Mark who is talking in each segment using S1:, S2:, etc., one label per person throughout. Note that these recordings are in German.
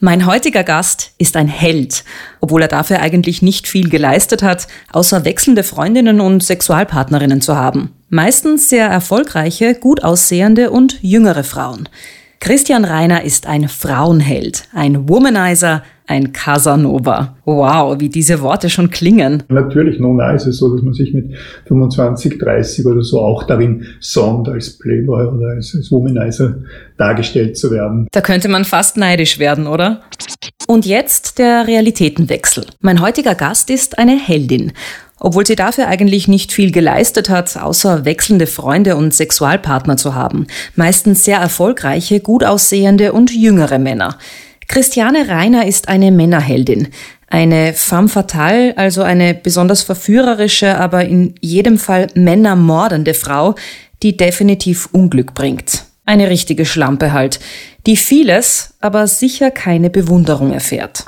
S1: Mein heutiger Gast ist ein Held, obwohl er dafür eigentlich nicht viel geleistet hat, außer wechselnde Freundinnen und Sexualpartnerinnen zu haben. Meistens sehr erfolgreiche, gut aussehende und jüngere Frauen. Christian Reiner ist ein Frauenheld, ein Womanizer, ein Casanova. Wow, wie diese Worte schon klingen.
S2: Natürlich, nun ist es so, dass man sich mit 25, 30 oder so auch darin sonnt, als Playboy oder als, als Womanizer dargestellt zu werden.
S1: Da könnte man fast neidisch werden, oder? Und jetzt der Realitätenwechsel. Mein heutiger Gast ist eine Heldin. Obwohl sie dafür eigentlich nicht viel geleistet hat, außer wechselnde Freunde und Sexualpartner zu haben. Meistens sehr erfolgreiche, gut aussehende und jüngere Männer. Christiane Reiner ist eine Männerheldin. Eine femme fatale, also eine besonders verführerische, aber in jedem Fall männermordende Frau, die definitiv Unglück bringt. Eine richtige Schlampe halt, die vieles, aber sicher keine Bewunderung erfährt.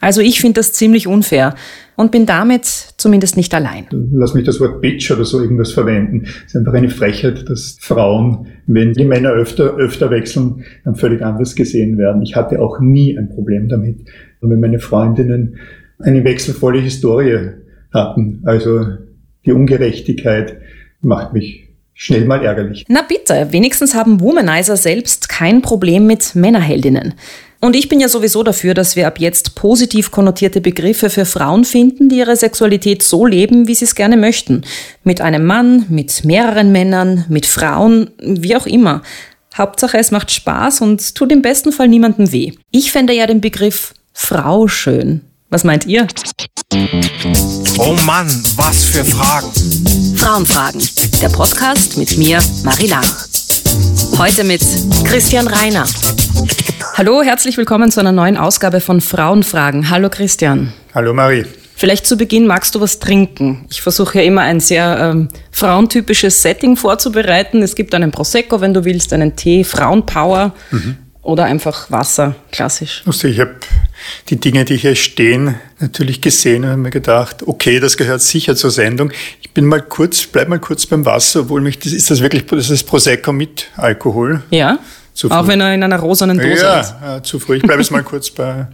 S1: Also ich finde das ziemlich unfair und bin damit zumindest nicht allein.
S2: Lass mich das Wort Bitch oder so irgendwas verwenden. Es ist einfach eine Frechheit, dass Frauen, wenn die Männer öfter, öfter wechseln, dann völlig anders gesehen werden. Ich hatte auch nie ein Problem damit. Wenn meine Freundinnen eine wechselvolle Historie hatten, also die Ungerechtigkeit macht mich schnell mal ärgerlich.
S1: Na bitte, wenigstens haben Womanizer selbst kein Problem mit Männerheldinnen. Und ich bin ja sowieso dafür, dass wir ab jetzt positiv konnotierte Begriffe für Frauen finden, die ihre Sexualität so leben, wie sie es gerne möchten. Mit einem Mann, mit mehreren Männern, mit Frauen, wie auch immer. Hauptsache, es macht Spaß und tut im besten Fall niemandem weh. Ich fände ja den Begriff Frau schön. Was meint ihr?
S3: Oh Mann, was für Fragen.
S1: Frauenfragen. Der Podcast mit mir, Marie Lach. Heute mit Christian Reiner. Hallo, herzlich willkommen zu einer neuen Ausgabe von Frauenfragen. Hallo Christian.
S2: Hallo Marie.
S1: Vielleicht zu Beginn magst du was trinken. Ich versuche ja immer ein sehr ähm, frauentypisches Setting vorzubereiten. Es gibt einen Prosecco, wenn du willst, einen Tee, Frauenpower mhm. oder einfach Wasser, klassisch.
S2: Ich habe die Dinge, die hier stehen, natürlich gesehen und mir gedacht, okay, das gehört sicher zur Sendung. Ich bin mal kurz, bleib mal kurz beim Wasser, obwohl mich, das, ist das wirklich, das ist Prosecco mit Alkohol?
S1: Ja. Zu Auch wenn er in einer rosanen Dose
S2: ja,
S1: ist.
S2: Ja, zu früh. Ich bleibe jetzt mal kurz bei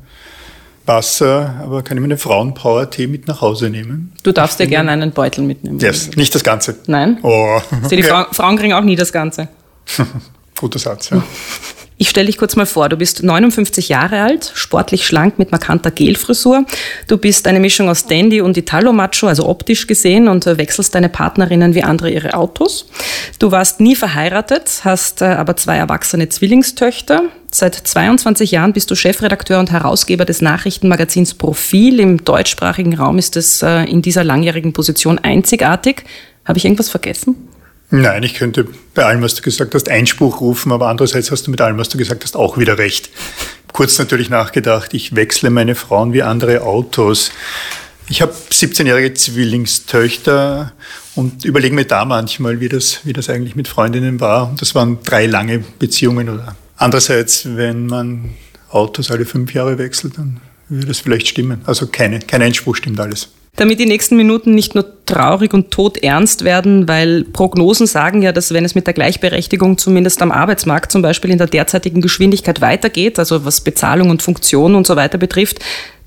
S2: Wasser, aber kann ich mir einen Frauenpower-Tee mit nach Hause nehmen?
S1: Du darfst dir gerne einen Beutel mitnehmen.
S2: Yes, nicht das Ganze.
S1: Nein?
S2: Oh.
S1: Die ja. Frauen kriegen auch nie das Ganze.
S2: Guter Satz, ja.
S1: Ich stelle dich kurz mal vor, du bist 59 Jahre alt, sportlich schlank mit markanter Gelfrisur. Du bist eine Mischung aus Dandy und Italo-Macho, also optisch gesehen, und wechselst deine Partnerinnen wie andere ihre Autos. Du warst nie verheiratet, hast äh, aber zwei erwachsene Zwillingstöchter. Seit 22 Jahren bist du Chefredakteur und Herausgeber des Nachrichtenmagazins Profil. Im deutschsprachigen Raum ist es äh, in dieser langjährigen Position einzigartig. Habe ich irgendwas vergessen?
S2: Nein, ich könnte bei allem, was du gesagt hast, Einspruch rufen, aber andererseits hast du mit allem, was du gesagt hast, auch wieder recht. Kurz natürlich nachgedacht, ich wechsle meine Frauen wie andere Autos. Ich habe 17-jährige Zwillingstöchter und überlege mir da manchmal, wie das, wie das eigentlich mit Freundinnen war. Das waren drei lange Beziehungen. Oder andererseits, wenn man Autos alle fünf Jahre wechselt, dann würde das vielleicht stimmen. Also keine, kein Einspruch stimmt alles
S1: damit die nächsten Minuten nicht nur traurig und todernst werden, weil Prognosen sagen ja, dass wenn es mit der Gleichberechtigung zumindest am Arbeitsmarkt zum Beispiel in der derzeitigen Geschwindigkeit weitergeht, also was Bezahlung und Funktion und so weiter betrifft,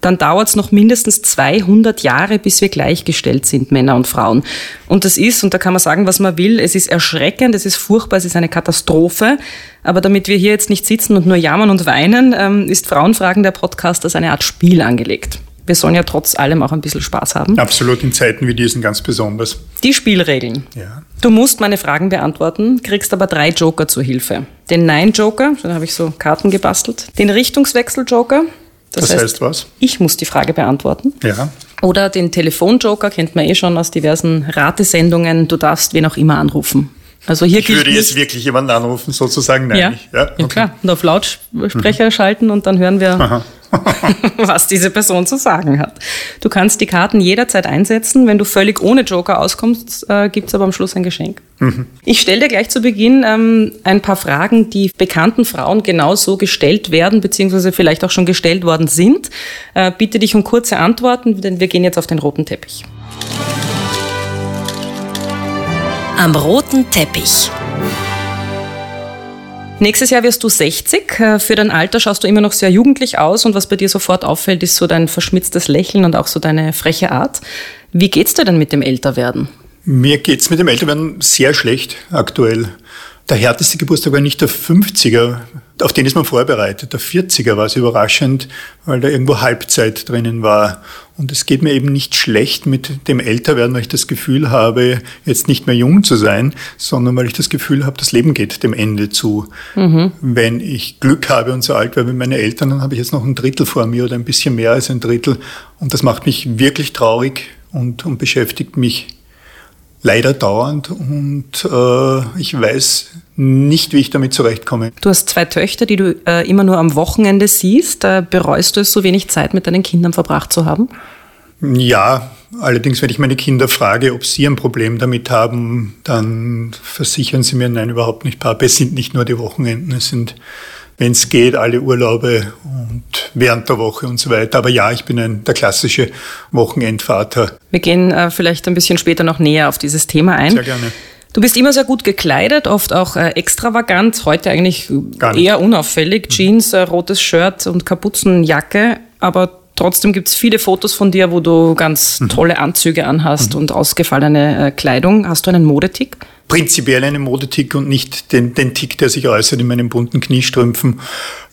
S1: dann dauert es noch mindestens 200 Jahre, bis wir gleichgestellt sind, Männer und Frauen. Und das ist, und da kann man sagen, was man will, es ist erschreckend, es ist furchtbar, es ist eine Katastrophe. Aber damit wir hier jetzt nicht sitzen und nur jammern und weinen, ähm, ist Frauenfragen der Podcast als eine Art Spiel angelegt wir sollen ja trotz allem auch ein bisschen Spaß haben.
S2: Absolut, in Zeiten wie diesen ganz besonders.
S1: Die Spielregeln.
S2: Ja.
S1: Du musst meine Fragen beantworten, kriegst aber drei Joker zur Hilfe. Den Nein-Joker, da habe ich so Karten gebastelt. Den Richtungswechsel-Joker.
S2: Das, das heißt, heißt, was?
S1: Ich muss die Frage beantworten.
S2: Ja.
S1: Oder den Telefon-Joker, kennt man eh schon aus diversen Ratesendungen. Du darfst wen auch immer anrufen. Also hier
S2: ich würde jetzt wirklich jemanden anrufen, sozusagen? Nein.
S1: Ja, ja, okay. ja klar. Und auf Lautsprecher mhm. schalten und dann hören wir Aha. was diese Person zu sagen hat. Du kannst die Karten jederzeit einsetzen. Wenn du völlig ohne Joker auskommst, äh, gibt es aber am Schluss ein Geschenk. Mhm. Ich stelle dir gleich zu Beginn ähm, ein paar Fragen, die bekannten Frauen genau so gestellt werden, beziehungsweise vielleicht auch schon gestellt worden sind. Äh, bitte dich um kurze Antworten, denn wir gehen jetzt auf den roten Teppich. Am roten Teppich. Nächstes Jahr wirst du 60. Äh, für dein Alter schaust du immer noch sehr jugendlich aus und was bei dir sofort auffällt, ist so dein verschmitztes Lächeln und auch so deine freche Art. Wie geht's dir denn mit dem Älterwerden?
S2: Mir geht's mit dem Älterwerden sehr schlecht aktuell. Der härteste Geburtstag war nicht der 50er, auf den ist man vorbereitet. Der 40er war es überraschend, weil da irgendwo Halbzeit drinnen war. Und es geht mir eben nicht schlecht mit dem Älterwerden, weil ich das Gefühl habe, jetzt nicht mehr jung zu sein, sondern weil ich das Gefühl habe, das Leben geht dem Ende zu. Mhm. Wenn ich Glück habe und so alt werde wie meine Eltern, dann habe ich jetzt noch ein Drittel vor mir oder ein bisschen mehr als ein Drittel. Und das macht mich wirklich traurig und, und beschäftigt mich leider dauernd und äh, ich weiß nicht, wie ich damit zurechtkomme.
S1: Du hast zwei Töchter, die du äh, immer nur am Wochenende siehst. Äh, bereust du es, so wenig Zeit mit deinen Kindern verbracht zu haben?
S2: Ja, allerdings, wenn ich meine Kinder frage, ob sie ein Problem damit haben, dann versichern sie mir, nein, überhaupt nicht, Papa. Es sind nicht nur die Wochenenden, es sind wenn es geht, alle Urlaube und während der Woche und so weiter. Aber ja, ich bin ein, der klassische Wochenendvater.
S1: Wir gehen äh, vielleicht ein bisschen später noch näher auf dieses Thema ein.
S2: Sehr gerne.
S1: Du bist immer sehr gut gekleidet, oft auch äh, extravagant, heute eigentlich eher unauffällig. Jeans, äh, rotes Shirt und Kapuzenjacke, aber trotzdem gibt es viele Fotos von dir, wo du ganz mhm. tolle Anzüge anhast mhm. und ausgefallene äh, Kleidung. Hast du einen Modetick?
S2: prinzipiell einen Modetick und nicht den, den Tick, der sich äußert in meinen bunten Kniestrümpfen.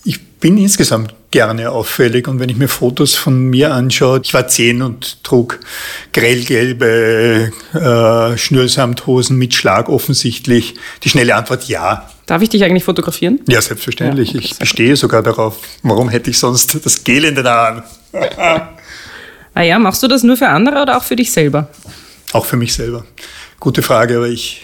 S2: Ich bin insgesamt gerne auffällig und wenn ich mir Fotos von mir anschaue, ich war zehn und trug grellgelbe äh, Schnürsamthosen mit Schlag offensichtlich. Die schnelle Antwort ja.
S1: Darf ich dich eigentlich fotografieren?
S2: Ja, selbstverständlich. Ja, okay, ich bestehe sogar darauf. Warum hätte ich sonst das Gel in den Haaren?
S1: ah ja, machst du das nur für andere oder auch für dich selber?
S2: Auch für mich selber. Gute Frage, aber ich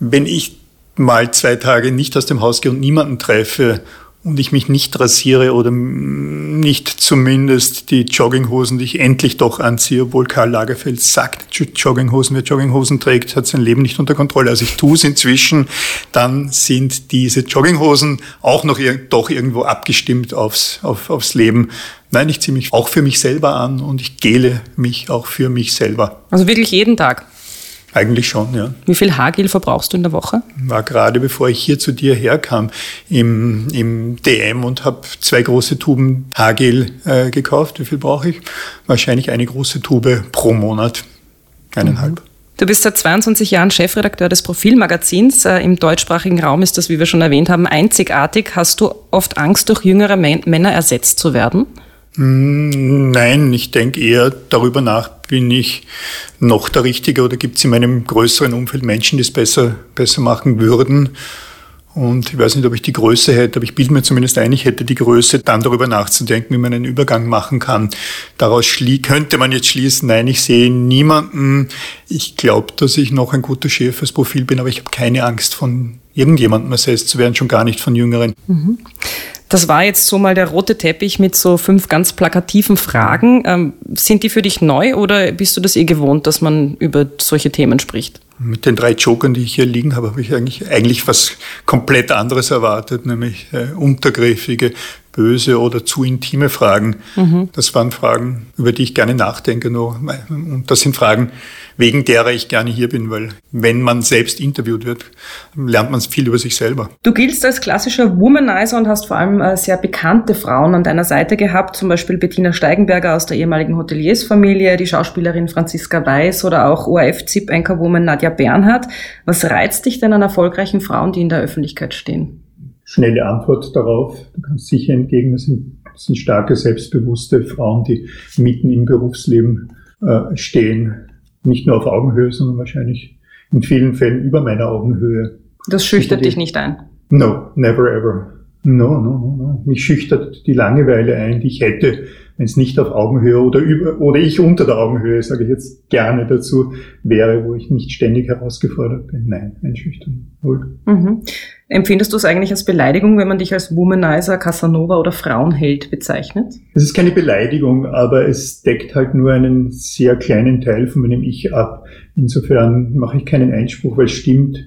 S2: wenn ich mal zwei Tage nicht aus dem Haus gehe und niemanden treffe und ich mich nicht rasiere oder nicht zumindest die Jogginghosen, die ich endlich doch anziehe, obwohl Karl Lagerfeld sagt, Jogginghosen, wer Jogginghosen trägt, hat sein Leben nicht unter Kontrolle. Also ich tue es inzwischen, dann sind diese Jogginghosen auch noch doch irgendwo abgestimmt aufs, auf, aufs Leben. Nein, ich ziehe mich auch für mich selber an und ich gele mich auch für mich selber.
S1: Also wirklich jeden Tag?
S2: Eigentlich schon, ja.
S1: Wie viel Haargel verbrauchst du in der Woche?
S2: War gerade bevor ich hier zu dir herkam im, im DM und habe zwei große Tuben Haargel äh, gekauft. Wie viel brauche ich? Wahrscheinlich eine große Tube pro Monat. Eineinhalb. Mhm.
S1: Du bist seit 22 Jahren Chefredakteur des Profilmagazins. Äh, Im deutschsprachigen Raum ist das, wie wir schon erwähnt haben, einzigartig. Hast du oft Angst, durch jüngere Männer ersetzt zu werden?
S2: Hm, nein, ich denke eher darüber nach, bin ich noch der Richtige oder gibt es in meinem größeren Umfeld Menschen, die es besser, besser machen würden. Und ich weiß nicht, ob ich die Größe hätte, aber ich bilde mir zumindest ein, ich hätte die Größe, dann darüber nachzudenken, wie man einen Übergang machen kann. Daraus könnte man jetzt schließen, nein, ich sehe niemanden. Ich glaube, dass ich noch ein guter Chef fürs Profil bin, aber ich habe keine Angst, von irgendjemandem ersetzt zu werden, schon gar nicht von Jüngeren. Mhm.
S1: Das war jetzt so mal der rote Teppich mit so fünf ganz plakativen Fragen. Ähm, sind die für dich neu oder bist du das eh gewohnt, dass man über solche Themen spricht?
S2: Mit den drei Jokern, die ich hier liegen habe, habe ich eigentlich, eigentlich was komplett anderes erwartet, nämlich äh, untergriffige, böse oder zu intime Fragen. Mhm. Das waren Fragen, über die ich gerne nachdenke. Und das sind Fragen, wegen derer ich gerne hier bin, weil wenn man selbst interviewt wird, lernt man viel über sich selber.
S1: Du giltst als klassischer Womanizer und hast vor allem äh, sehr bekannte Frauen an deiner Seite gehabt, zum Beispiel Bettina Steigenberger aus der ehemaligen Hoteliersfamilie, die Schauspielerin Franziska Weiß oder auch ORF-ZIP-Anchorwoman Nadja Bernhardt. Was reizt dich denn an erfolgreichen Frauen, die in der Öffentlichkeit stehen?
S2: Schnelle Antwort darauf. Du kannst sicher entgegnen, das sind, das sind starke, selbstbewusste Frauen, die mitten im Berufsleben äh, stehen nicht nur auf Augenhöhe, sondern wahrscheinlich in vielen Fällen über meiner Augenhöhe.
S1: Das schüchtert dich nicht ein?
S2: No, never ever. No, no, no, no. Mich schüchtert die Langeweile ein, die ich hätte, wenn es nicht auf Augenhöhe oder über, oder ich unter der Augenhöhe, sage ich jetzt gerne dazu, wäre, wo ich nicht ständig herausgefordert bin. Nein, einschüchtern. Null.
S1: Mhm. Empfindest du es eigentlich als Beleidigung, wenn man dich als Womanizer, Casanova oder Frauenheld bezeichnet?
S2: Es ist keine Beleidigung, aber es deckt halt nur einen sehr kleinen Teil von meinem Ich ab. Insofern mache ich keinen Einspruch, weil es stimmt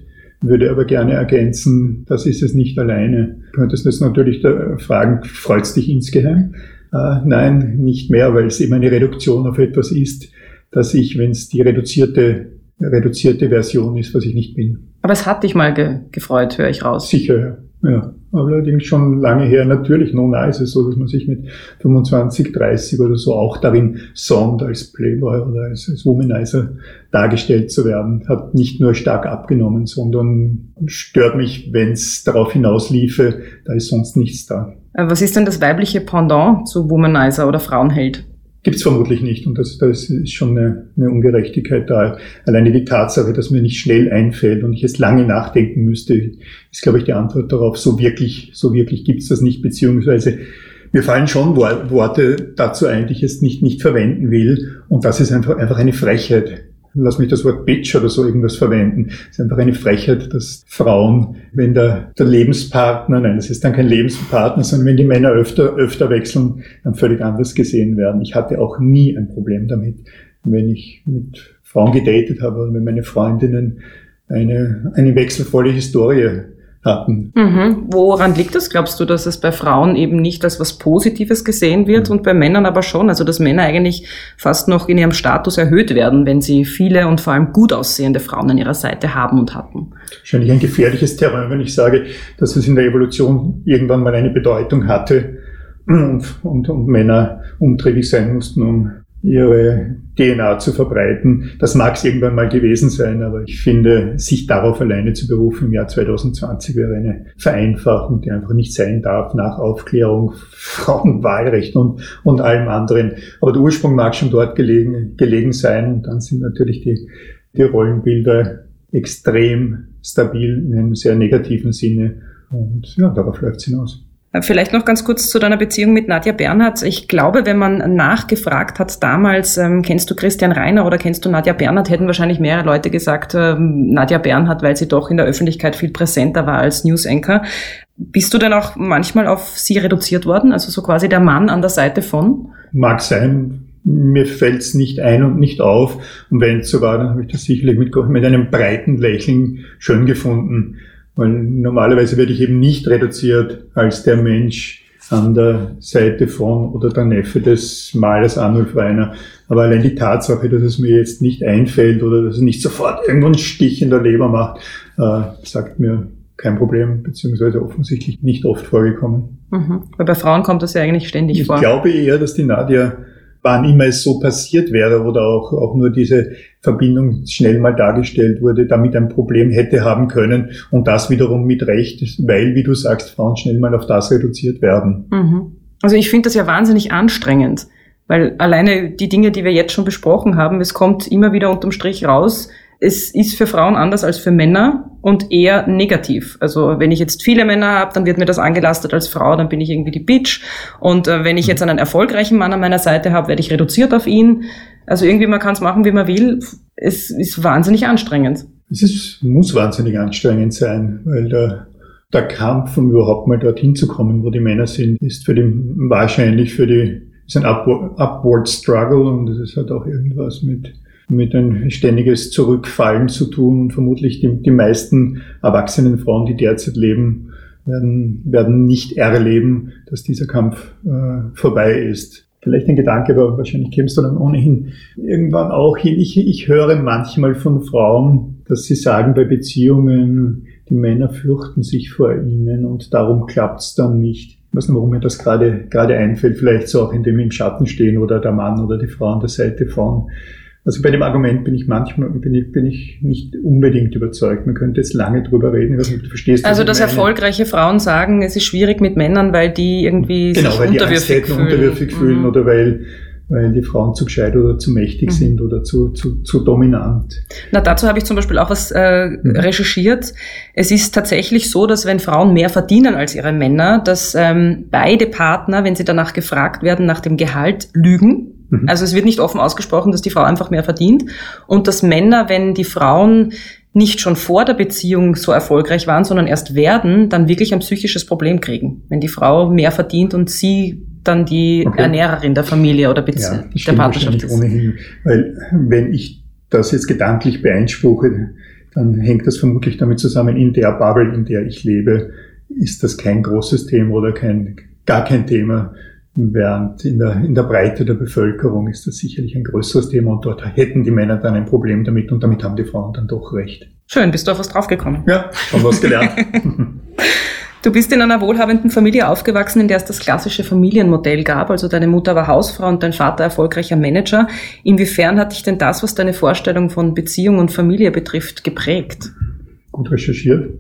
S2: würde aber gerne ergänzen, das ist es nicht alleine. Du könntest jetzt natürlich fragen, freut es dich insgeheim? Äh, nein, nicht mehr, weil es eben eine Reduktion auf etwas ist, dass ich, wenn es die reduzierte, reduzierte Version ist, was ich nicht bin.
S1: Aber es hat dich mal ge gefreut, höre ich raus.
S2: Sicher, Ja, allerdings schon lange her. Natürlich, nun ist es so, dass man sich mit 25, 30 oder so auch darin sonnt, als Playboy oder als, als Womanizer dargestellt zu werden. Hat nicht nur stark abgenommen, sondern stört mich, wenn es darauf hinausliefe, da ist sonst nichts da.
S1: Äh, was ist denn das weibliche Pendant zu Womanizer oder Frauenheld?
S2: Gibt es vermutlich nicht und das, das ist schon eine, eine Ungerechtigkeit da. Alleine die Tatsache, dass mir nicht schnell einfällt und ich es lange nachdenken müsste, ist, glaube ich, die Antwort darauf. So wirklich, so wirklich gibt es das nicht, beziehungsweise mir fallen schon Worte dazu ein, die ich jetzt nicht, nicht verwenden will und das ist einfach, einfach eine Frechheit lass mich das Wort Bitch oder so irgendwas verwenden. Es ist einfach eine Frechheit, dass Frauen, wenn der, der Lebenspartner, nein, das ist dann kein Lebenspartner, sondern wenn die Männer öfter, öfter wechseln, dann völlig anders gesehen werden. Ich hatte auch nie ein Problem damit, wenn ich mit Frauen gedatet habe oder wenn meine Freundinnen eine, eine wechselvolle Historie hatten.
S1: Mhm. Woran liegt das? Glaubst du, dass es bei Frauen eben nicht als was Positives gesehen wird mhm. und bei Männern aber schon? Also dass Männer eigentlich fast noch in ihrem Status erhöht werden, wenn sie viele und vor allem gut aussehende Frauen an ihrer Seite haben und hatten.
S2: Wahrscheinlich ein gefährliches Terrain, wenn ich sage, dass es in der Evolution irgendwann mal eine Bedeutung hatte und, und, und Männer umtriebig sein mussten, um ihre DNA zu verbreiten. Das mag es irgendwann mal gewesen sein, aber ich finde, sich darauf alleine zu berufen im Jahr 2020 wäre eine Vereinfachung, die einfach nicht sein darf nach Aufklärung, Frauenwahlrecht und, und allem anderen. Aber der Ursprung mag schon dort gelegen, gelegen sein und dann sind natürlich die, die Rollenbilder extrem stabil in einem sehr negativen Sinne und ja, darauf läuft es hinaus.
S1: Vielleicht noch ganz kurz zu deiner Beziehung mit Nadja Bernhardt. Ich glaube, wenn man nachgefragt hat damals, ähm, kennst du Christian Reiner oder kennst du Nadja Bernhardt, hätten wahrscheinlich mehrere Leute gesagt, ähm, Nadja Bernhardt, weil sie doch in der Öffentlichkeit viel präsenter war als News Anchor. Bist du denn auch manchmal auf sie reduziert worden? Also so quasi der Mann an der Seite von?
S2: Mag sein. Mir fällt's nicht ein und nicht auf. Und wenn es so war, dann habe ich das sicherlich mit, mit einem breiten Lächeln schön gefunden. Weil normalerweise werde ich eben nicht reduziert als der Mensch an der Seite von oder der Neffe des Malers Arnulf Reiner. Aber allein die Tatsache, dass es mir jetzt nicht einfällt oder dass es nicht sofort irgendwo einen Stich in der Leber macht, äh, sagt mir kein Problem, beziehungsweise offensichtlich nicht oft vorgekommen.
S1: Mhm. Weil bei Frauen kommt das ja eigentlich ständig
S2: ich
S1: vor.
S2: Ich glaube eher, dass die Nadia wann immer es so passiert wäre oder auch, auch nur diese Verbindung schnell mal dargestellt wurde, damit ein Problem hätte haben können und das wiederum mit Recht, weil, wie du sagst, Frauen schnell mal auf das reduziert werden.
S1: Mhm. Also ich finde das ja wahnsinnig anstrengend, weil alleine die Dinge, die wir jetzt schon besprochen haben, es kommt immer wieder unterm Strich raus, es ist für Frauen anders als für Männer und eher negativ. Also wenn ich jetzt viele Männer habe, dann wird mir das angelastet als Frau, dann bin ich irgendwie die Bitch. Und äh, wenn ich jetzt einen erfolgreichen Mann an meiner Seite habe, werde ich reduziert auf ihn. Also irgendwie, man kann es machen, wie man will. Es ist wahnsinnig anstrengend.
S2: Es ist, muss wahnsinnig anstrengend sein, weil der, der Kampf, um überhaupt mal dorthin zu kommen, wo die Männer sind, ist für die, wahrscheinlich für die, ist ein Upward, Upward Struggle und es hat auch irgendwas mit mit ein ständiges Zurückfallen zu tun. Und vermutlich die, die meisten erwachsenen Frauen, die derzeit leben, werden, werden nicht erleben, dass dieser Kampf äh, vorbei ist. Vielleicht ein Gedanke, aber wahrscheinlich kämst du dann ohnehin irgendwann auch hin. Ich, ich höre manchmal von Frauen, dass sie sagen, bei Beziehungen, die Männer fürchten sich vor ihnen und darum klappt's dann nicht. Ich weiß nicht, warum mir das gerade, gerade einfällt. Vielleicht so auch, indem im Schatten stehen oder der Mann oder die Frau an der Seite von also bei dem Argument bin ich manchmal bin ich, bin ich nicht unbedingt überzeugt. Man könnte jetzt lange drüber reden, was du verstehst.
S1: Also dass erfolgreiche Frauen sagen, es ist schwierig mit Männern, weil die irgendwie
S2: genau,
S1: sich
S2: weil
S1: unterwürfig
S2: die
S1: fühlen.
S2: unterwürfig fühlen mhm. oder weil weil die Frauen zu gescheit oder zu mächtig mhm. sind oder zu, zu, zu dominant.
S1: Na, dazu habe ich zum Beispiel auch was äh, mhm. recherchiert. Es ist tatsächlich so, dass wenn Frauen mehr verdienen als ihre Männer, dass ähm, beide Partner, wenn sie danach gefragt werden, nach dem Gehalt lügen Mhm. Also es wird nicht offen ausgesprochen, dass die Frau einfach mehr verdient und dass Männer, wenn die Frauen nicht schon vor der Beziehung so erfolgreich waren, sondern erst werden, dann wirklich ein psychisches Problem kriegen. Wenn die Frau mehr verdient und sie dann die okay. Ernährerin der Familie oder Bezie ja, der Partnerschaft ist.
S2: Ohnehin, weil wenn ich das jetzt gedanklich beeinspruche, dann hängt das vermutlich damit zusammen, in der Bubble, in der ich lebe, ist das kein großes Thema oder kein, gar kein Thema. Während in der, in der Breite der Bevölkerung ist das sicherlich ein größeres Thema und dort hätten die Männer dann ein Problem damit und damit haben die Frauen dann doch recht.
S1: Schön, bist du auf was draufgekommen?
S2: Ja, schon was gelernt.
S1: Du bist in einer wohlhabenden Familie aufgewachsen, in der es das klassische Familienmodell gab. Also deine Mutter war Hausfrau und dein Vater erfolgreicher Manager. Inwiefern hat dich denn das, was deine Vorstellung von Beziehung und Familie betrifft, geprägt?
S2: Gut recherchiert.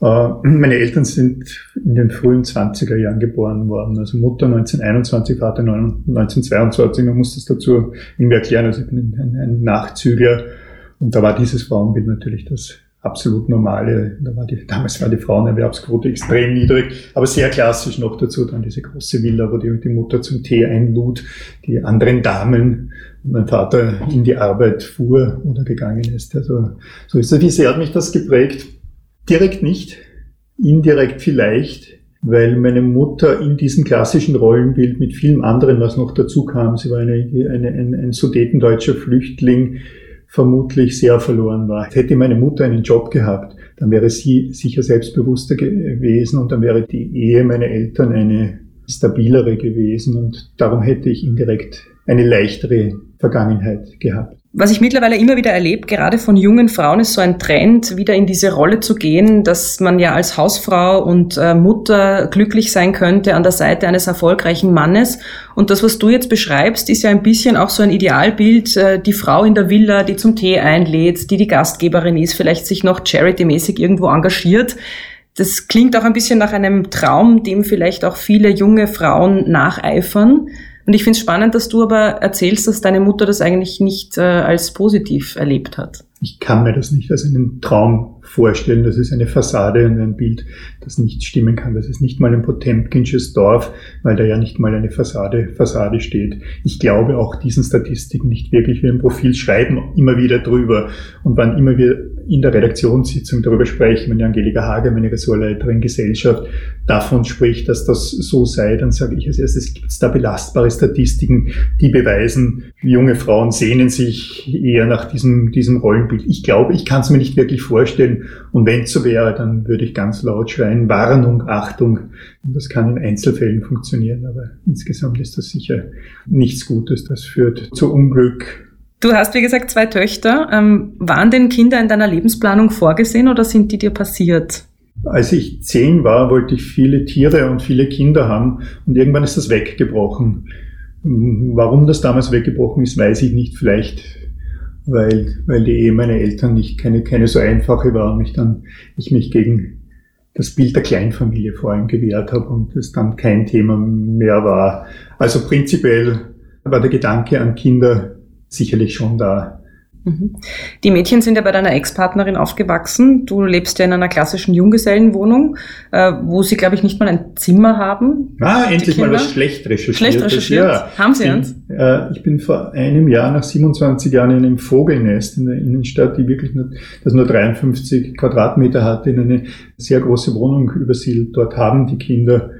S2: Äh, meine Eltern sind in den frühen 20er Jahren geboren worden. Also Mutter 1921, Vater 1922. Man muss das dazu irgendwie erklären. Also ich bin ein Nachzügler. Und da war dieses Frauenbild natürlich das absolut normale. Da war die, damals war die Frauenerwerbsquote extrem niedrig, aber sehr klassisch noch dazu. Dann diese große Villa, wo die, die Mutter zum Tee einlud, die anderen Damen und mein Vater in die Arbeit fuhr oder gegangen ist. Also so ist es. Wie sehr hat mich das geprägt? Direkt nicht, indirekt vielleicht, weil meine Mutter in diesem klassischen Rollenbild mit vielem anderen, was noch dazu kam, sie war eine, eine, ein, ein sudetendeutscher Flüchtling, vermutlich sehr verloren war. Hätte meine Mutter einen Job gehabt, dann wäre sie sicher selbstbewusster gewesen und dann wäre die Ehe meiner Eltern eine stabilere gewesen und darum hätte ich indirekt eine leichtere Vergangenheit gehabt.
S1: Was ich mittlerweile immer wieder erlebe, gerade von jungen Frauen, ist so ein Trend, wieder in diese Rolle zu gehen, dass man ja als Hausfrau und äh, Mutter glücklich sein könnte an der Seite eines erfolgreichen Mannes. Und das, was du jetzt beschreibst, ist ja ein bisschen auch so ein Idealbild, äh, die Frau in der Villa, die zum Tee einlädt, die die Gastgeberin ist, vielleicht sich noch charity-mäßig irgendwo engagiert. Das klingt auch ein bisschen nach einem Traum, dem vielleicht auch viele junge Frauen nacheifern. Und ich finde es spannend, dass du aber erzählst, dass deine Mutter das eigentlich nicht äh, als positiv erlebt hat.
S2: Ich kann mir das nicht als einen Traum vorstellen. Das ist eine Fassade und ein Bild, das nicht stimmen kann. Das ist nicht mal ein Potemkinsches Dorf, weil da ja nicht mal eine Fassade, Fassade steht. Ich glaube auch diesen Statistiken nicht wirklich. Wir im Profil schreiben immer wieder drüber. Und wann immer wir in der Redaktionssitzung darüber sprechen, wenn die Angelika Hage, meine Ressortleiterin Gesellschaft, davon spricht, dass das so sei, dann sage ich als erstes, gibt es da belastbare Statistiken, die beweisen, junge Frauen sehnen sich eher nach diesem, diesem Rollenbild. Ich glaube, ich kann es mir nicht wirklich vorstellen, und wenn es so wäre, dann würde ich ganz laut schreien, Warnung, Achtung. Und das kann in Einzelfällen funktionieren, aber insgesamt ist das sicher nichts Gutes. Das führt zu Unglück.
S1: Du hast, wie gesagt, zwei Töchter. Ähm, waren denn Kinder in deiner Lebensplanung vorgesehen oder sind die dir passiert?
S2: Als ich zehn war, wollte ich viele Tiere und viele Kinder haben und irgendwann ist das weggebrochen. Warum das damals weggebrochen ist, weiß ich nicht. Vielleicht weil, weil die Ehe meiner Eltern nicht keine, keine so einfache war und mich dann, ich mich gegen das Bild der Kleinfamilie vor allem gewehrt habe und es dann kein Thema mehr war. Also prinzipiell war der Gedanke an Kinder sicherlich schon da.
S1: Mhm. Die Mädchen sind ja bei deiner Ex-Partnerin aufgewachsen. Du lebst ja in einer klassischen Junggesellenwohnung, äh, wo sie, glaube ich, nicht mal ein Zimmer haben.
S2: Ah, endlich mal was schlecht recherchiert.
S1: Schlecht recherchiert? Ja. Haben sie uns?
S2: Äh, ich bin vor einem Jahr, nach 27 Jahren, in einem Vogelnest in der Innenstadt, die wirklich nur, das nur 53 Quadratmeter hatte, in eine sehr große Wohnung übersiedelt. Dort haben die Kinder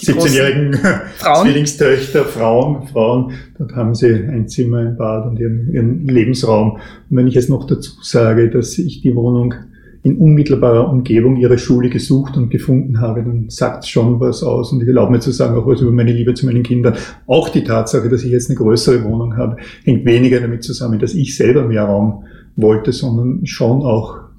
S2: 17-jährigen Zwillingstöchter, Frauen, Frauen, dort haben sie ein Zimmer, ein Bad und ihren, ihren Lebensraum. Und wenn ich jetzt noch dazu sage, dass ich die Wohnung in unmittelbarer Umgebung ihrer Schule gesucht und gefunden habe, dann sagt schon was aus. Und ich erlaube mir zu sagen, auch was über meine Liebe zu meinen Kindern. Auch die Tatsache, dass ich jetzt eine größere Wohnung habe, hängt weniger damit zusammen, dass ich selber mehr Raum wollte, sondern schon auch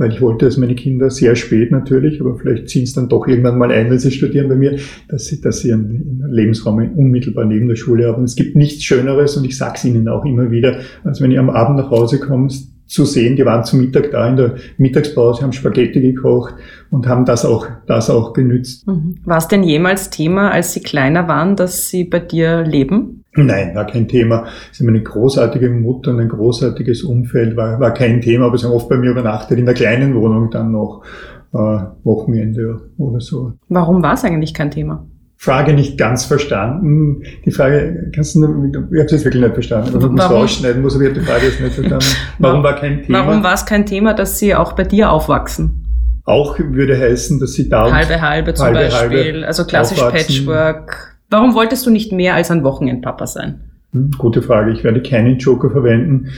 S2: weil ich wollte, dass meine Kinder sehr spät natürlich, aber vielleicht ziehen es dann doch irgendwann mal ein, wenn sie studieren bei mir, dass sie, dass sie einen Lebensraum unmittelbar neben der Schule haben. Es gibt nichts Schöneres und ich sage es ihnen auch immer wieder, als wenn ihr am Abend nach Hause kommt, zu sehen, die waren zum Mittag da in der Mittagspause, haben Spaghetti gekocht und haben das auch, das auch genützt.
S1: Mhm. War es denn jemals Thema, als sie kleiner waren, dass sie bei dir leben?
S2: Nein, war kein Thema. Sie haben eine großartige Mutter und ein großartiges Umfeld, war, war kein Thema, aber sie haben oft bei mir übernachtet in der kleinen Wohnung dann noch äh, Wochenende oder so.
S1: Warum war es eigentlich kein Thema?
S2: Frage nicht ganz verstanden. Die Frage, kannst du, ich habe es jetzt wirklich nicht verstanden. Ich muss rausschneiden muss, aber ich habe die Frage jetzt nicht verstanden. Warum war kein Thema?
S1: Warum war es kein Thema, dass sie auch bei dir aufwachsen?
S2: Auch würde heißen, dass sie da
S1: halbe halbe zum halbe, Beispiel, halbe also klassisch aufwachsen. Patchwork. Warum wolltest du nicht mehr als ein Wochenendpapa sein?
S2: Hm, gute Frage. Ich werde keinen Joker verwenden,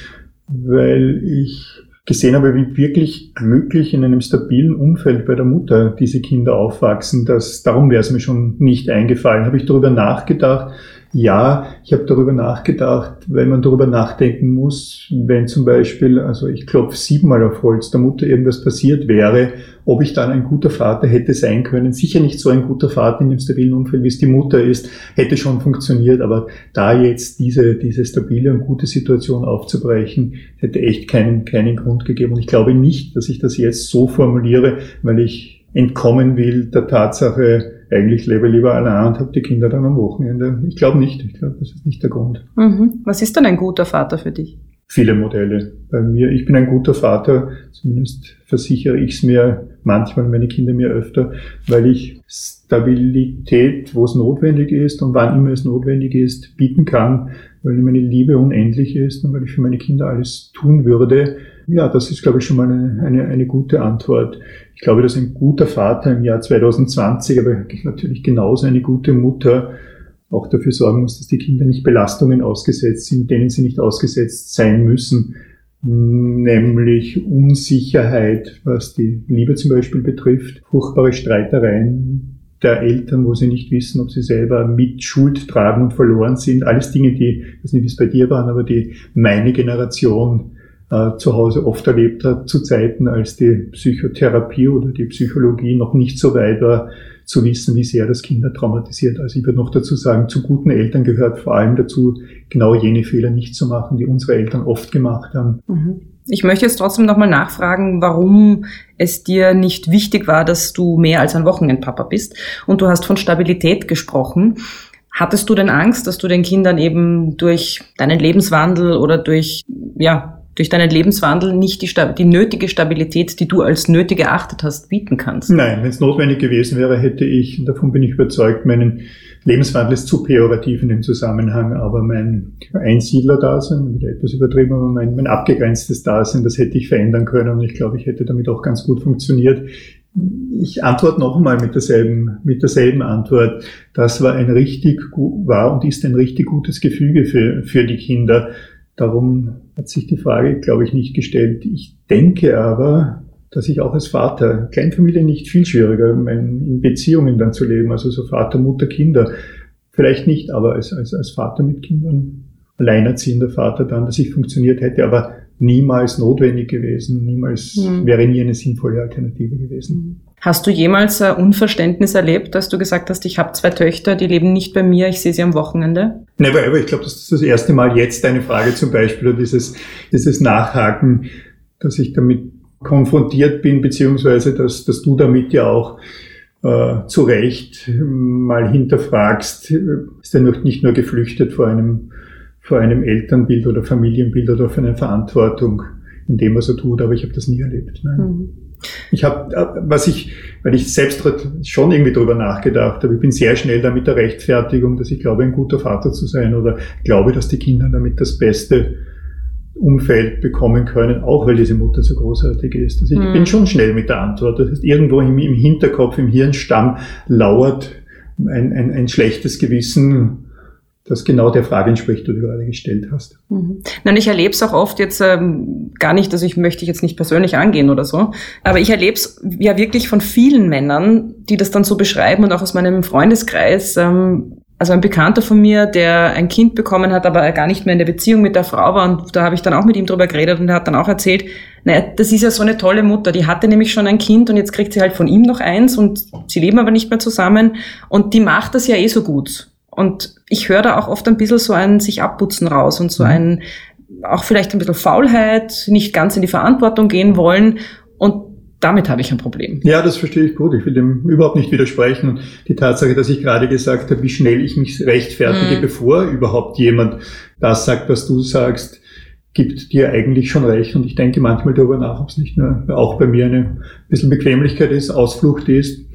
S2: weil ich gesehen habe, wie wirklich möglich in einem stabilen Umfeld bei der Mutter diese Kinder aufwachsen. Das, darum wäre es mir schon nicht eingefallen. Habe ich darüber nachgedacht, Ja, ich habe darüber nachgedacht, weil man darüber nachdenken muss, wenn zum Beispiel, also ich klopfe siebenmal auf Holz, der Mutter irgendwas passiert wäre, ob ich dann ein guter Vater hätte sein können. Sicher nicht so ein guter Vater in dem stabilen Umfeld, wie es die Mutter ist, hätte schon funktioniert, aber da jetzt diese, diese stabile und gute Situation aufzubrechen, hätte echt keinen, keinen Grund gegeben. Und ich glaube nicht, dass ich das jetzt so formuliere, weil ich entkommen will der Tatsache, eigentlich lebe ich lieber allein und habe die Kinder dann am Wochenende. Ich glaube nicht. Ich glaube, das ist nicht der Grund.
S1: Mhm. Was ist denn ein guter Vater für dich?
S2: Viele Modelle. Bei mir, ich bin ein guter Vater, zumindest versichere ich es mir manchmal, meine Kinder mir öfter, weil ich Stabilität, wo es notwendig ist und wann immer es notwendig ist, bieten kann, weil meine Liebe unendlich ist und weil ich für meine Kinder alles tun würde. Ja, das ist, glaube ich, schon mal eine, eine, eine gute Antwort. Ich glaube, dass ein guter Vater im Jahr 2020, aber natürlich genauso eine gute Mutter auch dafür sorgen muss, dass die Kinder nicht Belastungen ausgesetzt sind, denen sie nicht ausgesetzt sein müssen, nämlich Unsicherheit, was die Liebe zum Beispiel betrifft, furchtbare Streitereien der Eltern, wo sie nicht wissen, ob sie selber mit Schuld tragen und verloren sind. Alles Dinge, die, ich weiß nicht, wie es bei dir waren, aber die meine Generation äh, zu Hause oft erlebt hat, zu Zeiten, als die Psychotherapie oder die Psychologie noch nicht so weit war, zu wissen, wie sehr das Kinder traumatisiert. Also ich würde noch dazu sagen, zu guten Eltern gehört vor allem dazu, genau jene Fehler nicht zu machen, die unsere Eltern oft gemacht haben.
S1: Mhm. Ich möchte jetzt trotzdem nochmal nachfragen, warum es dir nicht wichtig war, dass du mehr als ein Wochenendpapa bist. Und du hast von Stabilität gesprochen. Hattest du denn Angst, dass du den Kindern eben durch deinen Lebenswandel oder durch, ja, durch deinen Lebenswandel nicht die, die, nötige Stabilität, die du als nötig erachtet hast, bieten kannst?
S2: Nein, wenn es notwendig gewesen wäre, hätte ich, und davon bin ich überzeugt, meinen Lebenswandel ist zu pejorativ in dem Zusammenhang, aber mein Einsiedler-Dasein, wieder etwas übertrieben, aber mein, mein abgegrenztes Dasein, das hätte ich verändern können und ich glaube, ich hätte damit auch ganz gut funktioniert. Ich antworte noch einmal mit derselben, mit derselben Antwort. Das war ein richtig, war und ist ein richtig gutes Gefüge für, für die Kinder. Darum hat sich die Frage, glaube ich, nicht gestellt. Ich denke aber, dass ich auch als Vater, Kleinfamilie nicht viel schwieriger, in Beziehungen dann zu leben, also so Vater, Mutter, Kinder. Vielleicht nicht, aber als, als, als Vater mit Kindern, alleinerziehender Vater dann, dass ich funktioniert hätte, aber niemals notwendig gewesen, niemals mhm. wäre nie eine sinnvolle Alternative gewesen.
S1: Hast du jemals ein Unverständnis erlebt, dass du gesagt hast, ich habe zwei Töchter, die leben nicht bei mir, ich sehe sie am Wochenende?
S2: Never ever. Ich glaube, das ist das erste Mal jetzt eine Frage zum Beispiel oder dieses, dieses Nachhaken, dass ich damit konfrontiert bin, beziehungsweise dass, dass du damit ja auch äh, zu Recht mal hinterfragst, ist er nicht nur geflüchtet vor einem, vor einem Elternbild oder Familienbild oder vor einer Verantwortung in dem, was er tut, aber ich habe das nie erlebt. Nein. Mhm. Ich habe, äh, was ich, weil ich selbst schon irgendwie drüber nachgedacht habe, ich bin sehr schnell da mit der Rechtfertigung, dass ich glaube, ein guter Vater zu sein oder glaube, dass die Kinder damit das Beste Umfeld bekommen können, auch weil diese Mutter so großartig ist. Also ich mhm. bin schon schnell mit der Antwort. Das heißt, irgendwo im, im Hinterkopf, im Hirnstamm lauert ein, ein, ein schlechtes Gewissen, das genau der Frage entspricht, die du gerade gestellt hast.
S1: Mhm. Nein, ich erlebe es auch oft jetzt ähm, gar nicht, also ich möchte jetzt nicht persönlich angehen oder so, aber ich erlebe es ja wirklich von vielen Männern, die das dann so beschreiben und auch aus meinem Freundeskreis, ähm, also ein Bekannter von mir, der ein Kind bekommen hat, aber gar nicht mehr in der Beziehung mit der Frau war. Und da habe ich dann auch mit ihm drüber geredet und er hat dann auch erzählt, naja, das ist ja so eine tolle Mutter. Die hatte nämlich schon ein Kind und jetzt kriegt sie halt von ihm noch eins und sie leben aber nicht mehr zusammen. Und die macht das ja eh so gut. Und ich höre da auch oft ein bisschen so ein sich abputzen raus und so mhm. ein, auch vielleicht ein bisschen Faulheit, nicht ganz in die Verantwortung gehen wollen. Und damit habe ich ein Problem.
S2: Ja, das verstehe ich gut. Ich will dem überhaupt nicht widersprechen. Die Tatsache, dass ich gerade gesagt habe, wie schnell ich mich rechtfertige, mhm. bevor überhaupt jemand das sagt, was du sagst, gibt dir eigentlich schon recht. Und ich denke manchmal darüber nach, ob es nicht nur auch bei mir eine bisschen Bequemlichkeit ist, Ausflucht ist.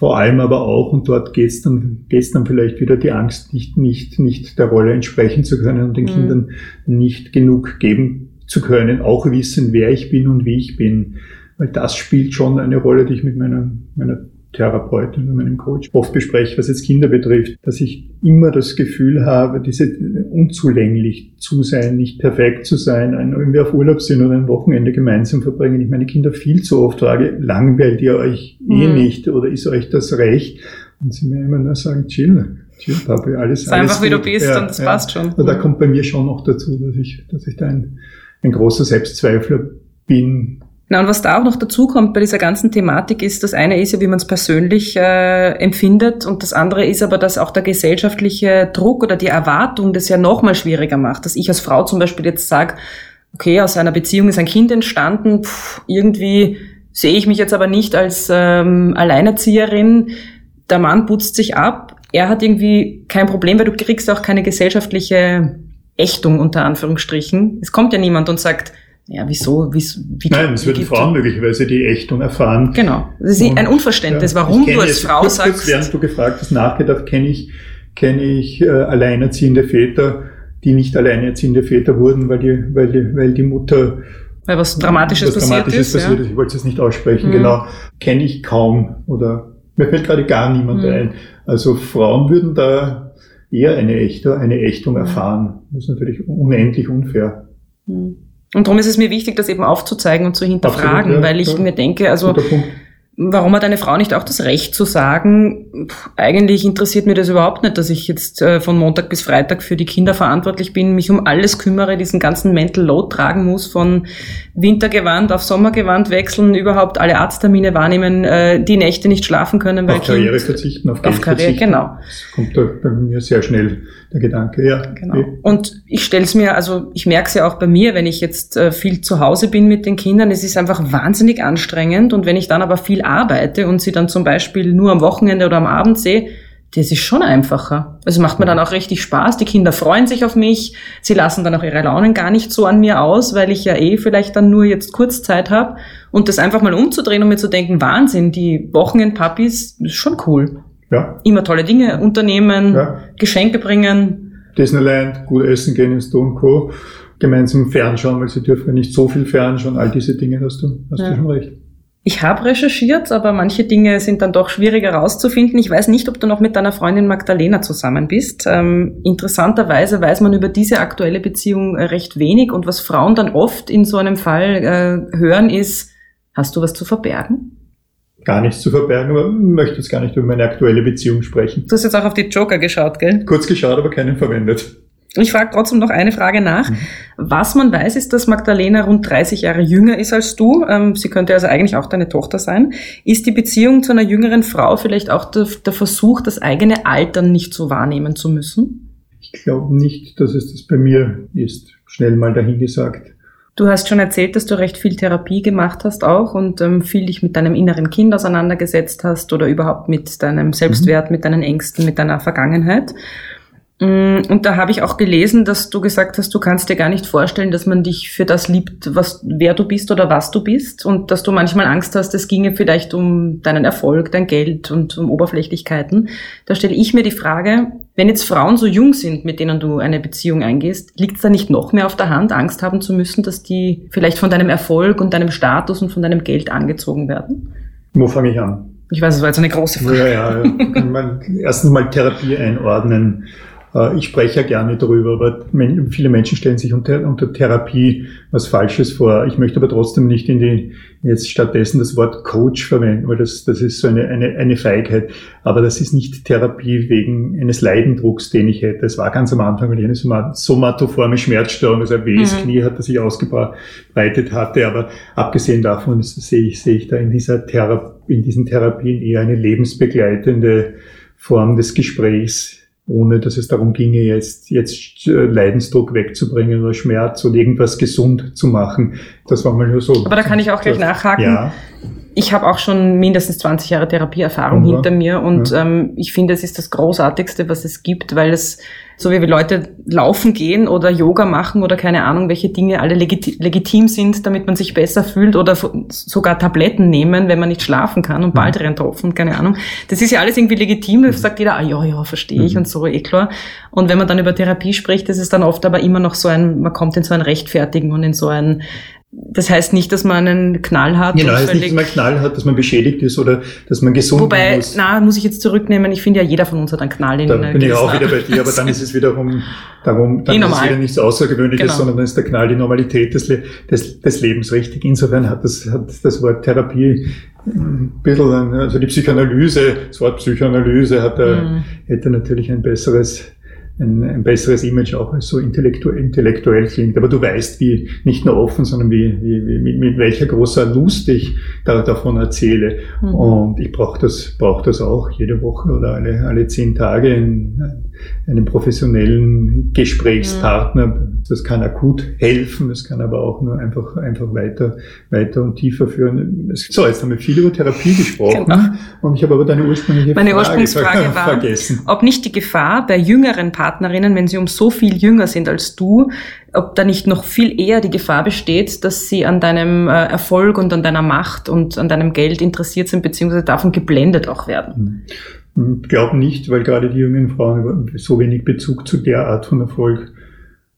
S2: Vor allem aber auch, und dort geht's dann, geht's dann vielleicht wieder die Angst, nicht, nicht, nicht der Rolle entsprechen zu können und den mhm. Kindern nicht genug geben zu können, auch wissen, wer ich bin und wie ich bin weil das spielt schon eine Rolle, die ich mit meiner, meiner Therapeutin und meinem Coach oft bespreche, was jetzt Kinder betrifft, dass ich immer das Gefühl habe, diese unzulänglich zu sein, nicht perfekt zu sein, ein, irgendwie auf Urlaub sind oder ein Wochenende gemeinsam verbringen. Ich meine Kinder viel zu oft frage, langweilt ihr euch eh mhm. nicht oder ist euch das recht? Und sie mir immer nur sagen, chill, Papi, alles,
S1: Sei
S2: alles
S1: einfach wie
S2: gut.
S1: du bist
S2: ja,
S1: und das
S2: ja.
S1: passt schon.
S2: Also da kommt bei mir schon noch dazu, dass ich, dass ich da ein, ein großer Selbstzweifler bin.
S1: Na, und was da auch noch dazu kommt bei dieser ganzen Thematik ist, das eine ist ja, wie man es persönlich äh, empfindet und das andere ist aber, dass auch der gesellschaftliche Druck oder die Erwartung das ja noch mal schwieriger macht. Dass ich als Frau zum Beispiel jetzt sage, okay, aus einer Beziehung ist ein Kind entstanden, pff, irgendwie sehe ich mich jetzt aber nicht als ähm, Alleinerzieherin. Der Mann putzt sich ab, er hat irgendwie kein Problem, weil du kriegst auch keine gesellschaftliche Ächtung unter Anführungsstrichen. Es kommt ja niemand und sagt, ja, wieso, wie, wie
S2: Nein, es würden Frauen möglicherweise die Ächtung erfahren.
S1: Genau. Das ist ein Unverständnis,
S2: ja,
S1: warum du als Frau
S2: kurz, kurz,
S1: sagst.
S2: Während du gefragt hast, nachgedacht, kenne ich, kenne ich äh, alleinerziehende Väter, die nicht alleinerziehende Väter wurden, weil die, weil die, weil die Mutter
S1: weil was Dramatisches
S2: was
S1: passiert
S2: Dramatisches
S1: ist.
S2: passiert
S1: ja.
S2: ist. Ich wollte es jetzt nicht aussprechen,
S1: Mhm.
S2: genau. Kenne ich kaum oder mir fällt gerade gar niemand
S1: Mhm.
S2: ein. Also Frauen würden da eher eine, Ächter, eine Ächtung
S1: Mhm.
S2: erfahren. Das ist natürlich unendlich unfair.
S1: Mhm. Und darum ist es mir wichtig, das eben aufzuzeigen und zu hinterfragen,
S2: Absolut, ja,
S1: weil ich
S2: ja.
S1: mir denke, also. Warum hat eine Frau nicht auch das Recht zu sagen, pff, eigentlich interessiert mir das überhaupt nicht, dass ich jetzt äh, von Montag bis Freitag für die Kinder verantwortlich bin, mich um alles kümmere, diesen ganzen Mental Load tragen muss, von Wintergewand auf Sommergewand wechseln, überhaupt alle Arzttermine wahrnehmen, äh, die Nächte nicht schlafen können, weil
S2: Auf Karriere
S1: Kind,
S2: verzichten, auf Geld
S1: auf Karriere,
S2: verzichten.
S1: genau.
S2: Das kommt da bei mir sehr schnell, der Gedanke. Ja,
S1: Genau. Und ich stelle es mir, also ich merke es ja auch bei mir, wenn ich jetzt äh, viel zu Hause bin mit den Kindern, es ist einfach wahnsinnig anstrengend. Und wenn ich dann aber viel arbeite und sie dann zum Beispiel nur am Wochenende oder am Abend sehe, das ist schon einfacher. Also macht mir dann auch richtig Spaß. Die Kinder freuen sich auf mich. Sie lassen dann auch ihre Launen gar nicht so an mir aus, weil ich ja eh vielleicht dann nur jetzt kurz Zeit habe. Und das einfach mal umzudrehen und mir zu denken, Wahnsinn, die Wochenendpapis ist schon cool.
S2: ja.
S1: Immer tolle Dinge unternehmen,
S2: Ja.
S1: Geschenke bringen.
S2: Disneyland, gut essen gehen ins Do und Co. Gemeinsam fernschauen, weil sie dürfen ja nicht so viel fernschauen. All diese Dinge hast du, hast
S1: Ja.
S2: du schon recht.
S1: Ich habe recherchiert, aber manche Dinge sind dann doch schwieriger herauszufinden. Ich weiß nicht, ob du noch mit deiner Freundin Magdalena zusammen bist. Ähm, interessanterweise weiß man über diese aktuelle Beziehung äh, recht wenig und was Frauen dann oft in so einem Fall äh, hören ist, hast du was zu verbergen?
S2: Gar nichts zu verbergen, aber möchte jetzt gar nicht über meine aktuelle Beziehung sprechen.
S1: Du hast jetzt auch auf die Joker geschaut, gell?
S2: Kurz geschaut, aber keinen verwendet.
S1: Ich frage trotzdem noch eine Frage nach.
S2: Mhm.
S1: Was man weiß, ist, dass Magdalena rund 30 Jahre jünger ist als du. Ähm, sie könnte also eigentlich auch deine Tochter sein. Ist die Beziehung zu einer jüngeren Frau vielleicht auch der, der Versuch, das eigene Altern nicht so wahrnehmen zu müssen?
S2: Ich glaube nicht, dass es das bei mir ist. Schnell mal dahingesagt.
S1: Du hast schon erzählt, dass du recht viel Therapie gemacht hast auch und ähm, viel dich mit deinem inneren Kind auseinandergesetzt hast oder überhaupt mit deinem Selbstwert, mit deinen Ängsten, mit deiner Vergangenheit. Mm, Und da habe ich auch gelesen, dass du gesagt hast, du kannst dir gar nicht vorstellen, dass man dich für das liebt, was, wer du bist oder was du bist und dass du manchmal Angst hast, es ginge vielleicht um deinen Erfolg, dein Geld und um Oberflächlichkeiten. Da stelle ich mir die Frage, wenn jetzt Frauen so jung sind, mit denen du eine Beziehung eingehst, liegt es da nicht noch mehr auf der Hand, Angst haben zu müssen, dass die vielleicht von deinem Erfolg und deinem Status und von deinem Geld angezogen werden?
S2: Wo fange ich an?
S1: Ich weiß, es war jetzt eine große Frage.
S2: Ja, ja, ja. Kann man erstens mal Therapie einordnen. Äh, Ich spreche ja gerne darüber, aber viele Menschen stellen sich unter, unter Therapie was Falsches vor. Ich möchte aber trotzdem nicht in die, jetzt stattdessen das Wort Coach verwenden, weil das, das ist so eine, eine, eine Feigheit. Aber das ist nicht Therapie wegen eines Leidendrucks, den ich hätte. Es war ganz am Anfang, wenn ich eine soma- somatoforme Schmerzstörung, also ein wehs
S1: Mhm.
S2: Knie hatte sich ausgebreitet hatte. Aber abgesehen davon ist, sehe ich, sehe ich da in dieser Thera in diesen Therapien eher eine lebensbegleitende Form des Gesprächs, ohne dass es darum ginge, jetzt, jetzt äh, Leidensdruck wegzubringen oder Schmerz oder irgendwas gesund zu machen. Das war mal nur so.
S1: Aber da kann ich auch gleich nachhaken.
S2: Ja,
S1: Ich habe auch schon mindestens 20 Jahre Therapieerfahrung
S2: Mhm.
S1: hinter mir und
S2: Ja.
S1: ähm, ich finde, es ist das Großartigste, was es gibt, weil es, so wie wir Leute laufen gehen oder Yoga machen oder keine Ahnung, welche Dinge alle legiti legitim sind, damit man sich besser fühlt oder sogar Tabletten nehmen, wenn man nicht schlafen kann und
S2: Mhm.
S1: Baldrian-Tropfen, keine Ahnung. Das ist ja alles irgendwie legitim, da sagt jeder, ah ja, ja, verstehe ich
S2: Mhm.
S1: und so, eh klar. Und wenn man dann über Therapie spricht, ist es dann oft aber immer noch so ein, man kommt in so ein Rechtfertigen und in so ein, Das heißt nicht, dass man einen Knall hat.
S2: Genau, heißt nicht, dass man einen Knall hat, dass man beschädigt ist oder dass man gesund
S1: Wobei, muss. na, muss ich jetzt zurücknehmen. Ich finde ja, jeder von uns hat einen Knall
S2: in Da bin ich auch wieder bei dir, aber dann ist es wiederum, darum, dann ist es wieder nichts Außergewöhnliches, genau. sondern dann ist der Knall die Normalität des, des, des Lebens, richtig. Insofern hat das, hat das Wort Therapie ein bisschen, also die Psychoanalyse, das Wort Psychoanalyse hat, mhm. hätte natürlich ein besseres ein, ein besseres Image auch als so intellektuell, intellektuell klingt. Aber du weißt, wie nicht nur offen, sondern wie, wie, wie mit, mit welcher großer Lust ich da, davon erzähle. Mhm. Und ich brauche das, brauch das auch jede Woche oder alle, alle zehn Tage in einem professionellen Gesprächspartner. Mhm. Das kann akut helfen, das kann aber auch nur einfach, einfach weiter, weiter und tiefer führen. So, jetzt haben wir viel über Therapie gesprochen. Genau. Und ich habe aber deine ursprüngliche
S1: Meine Frage Ursprungsfrage war, vergessen. ob nicht die Gefahr bei jüngeren Partnerinnen, wenn sie um so viel jünger sind als du, ob da nicht noch viel eher die Gefahr besteht, dass sie an deinem äh, Erfolg und an deiner Macht und an deinem Geld interessiert sind, beziehungsweise davon geblendet auch werden.
S2: Ich glaube nicht, weil gerade die jungen Frauen so wenig Bezug zu der Art von Erfolg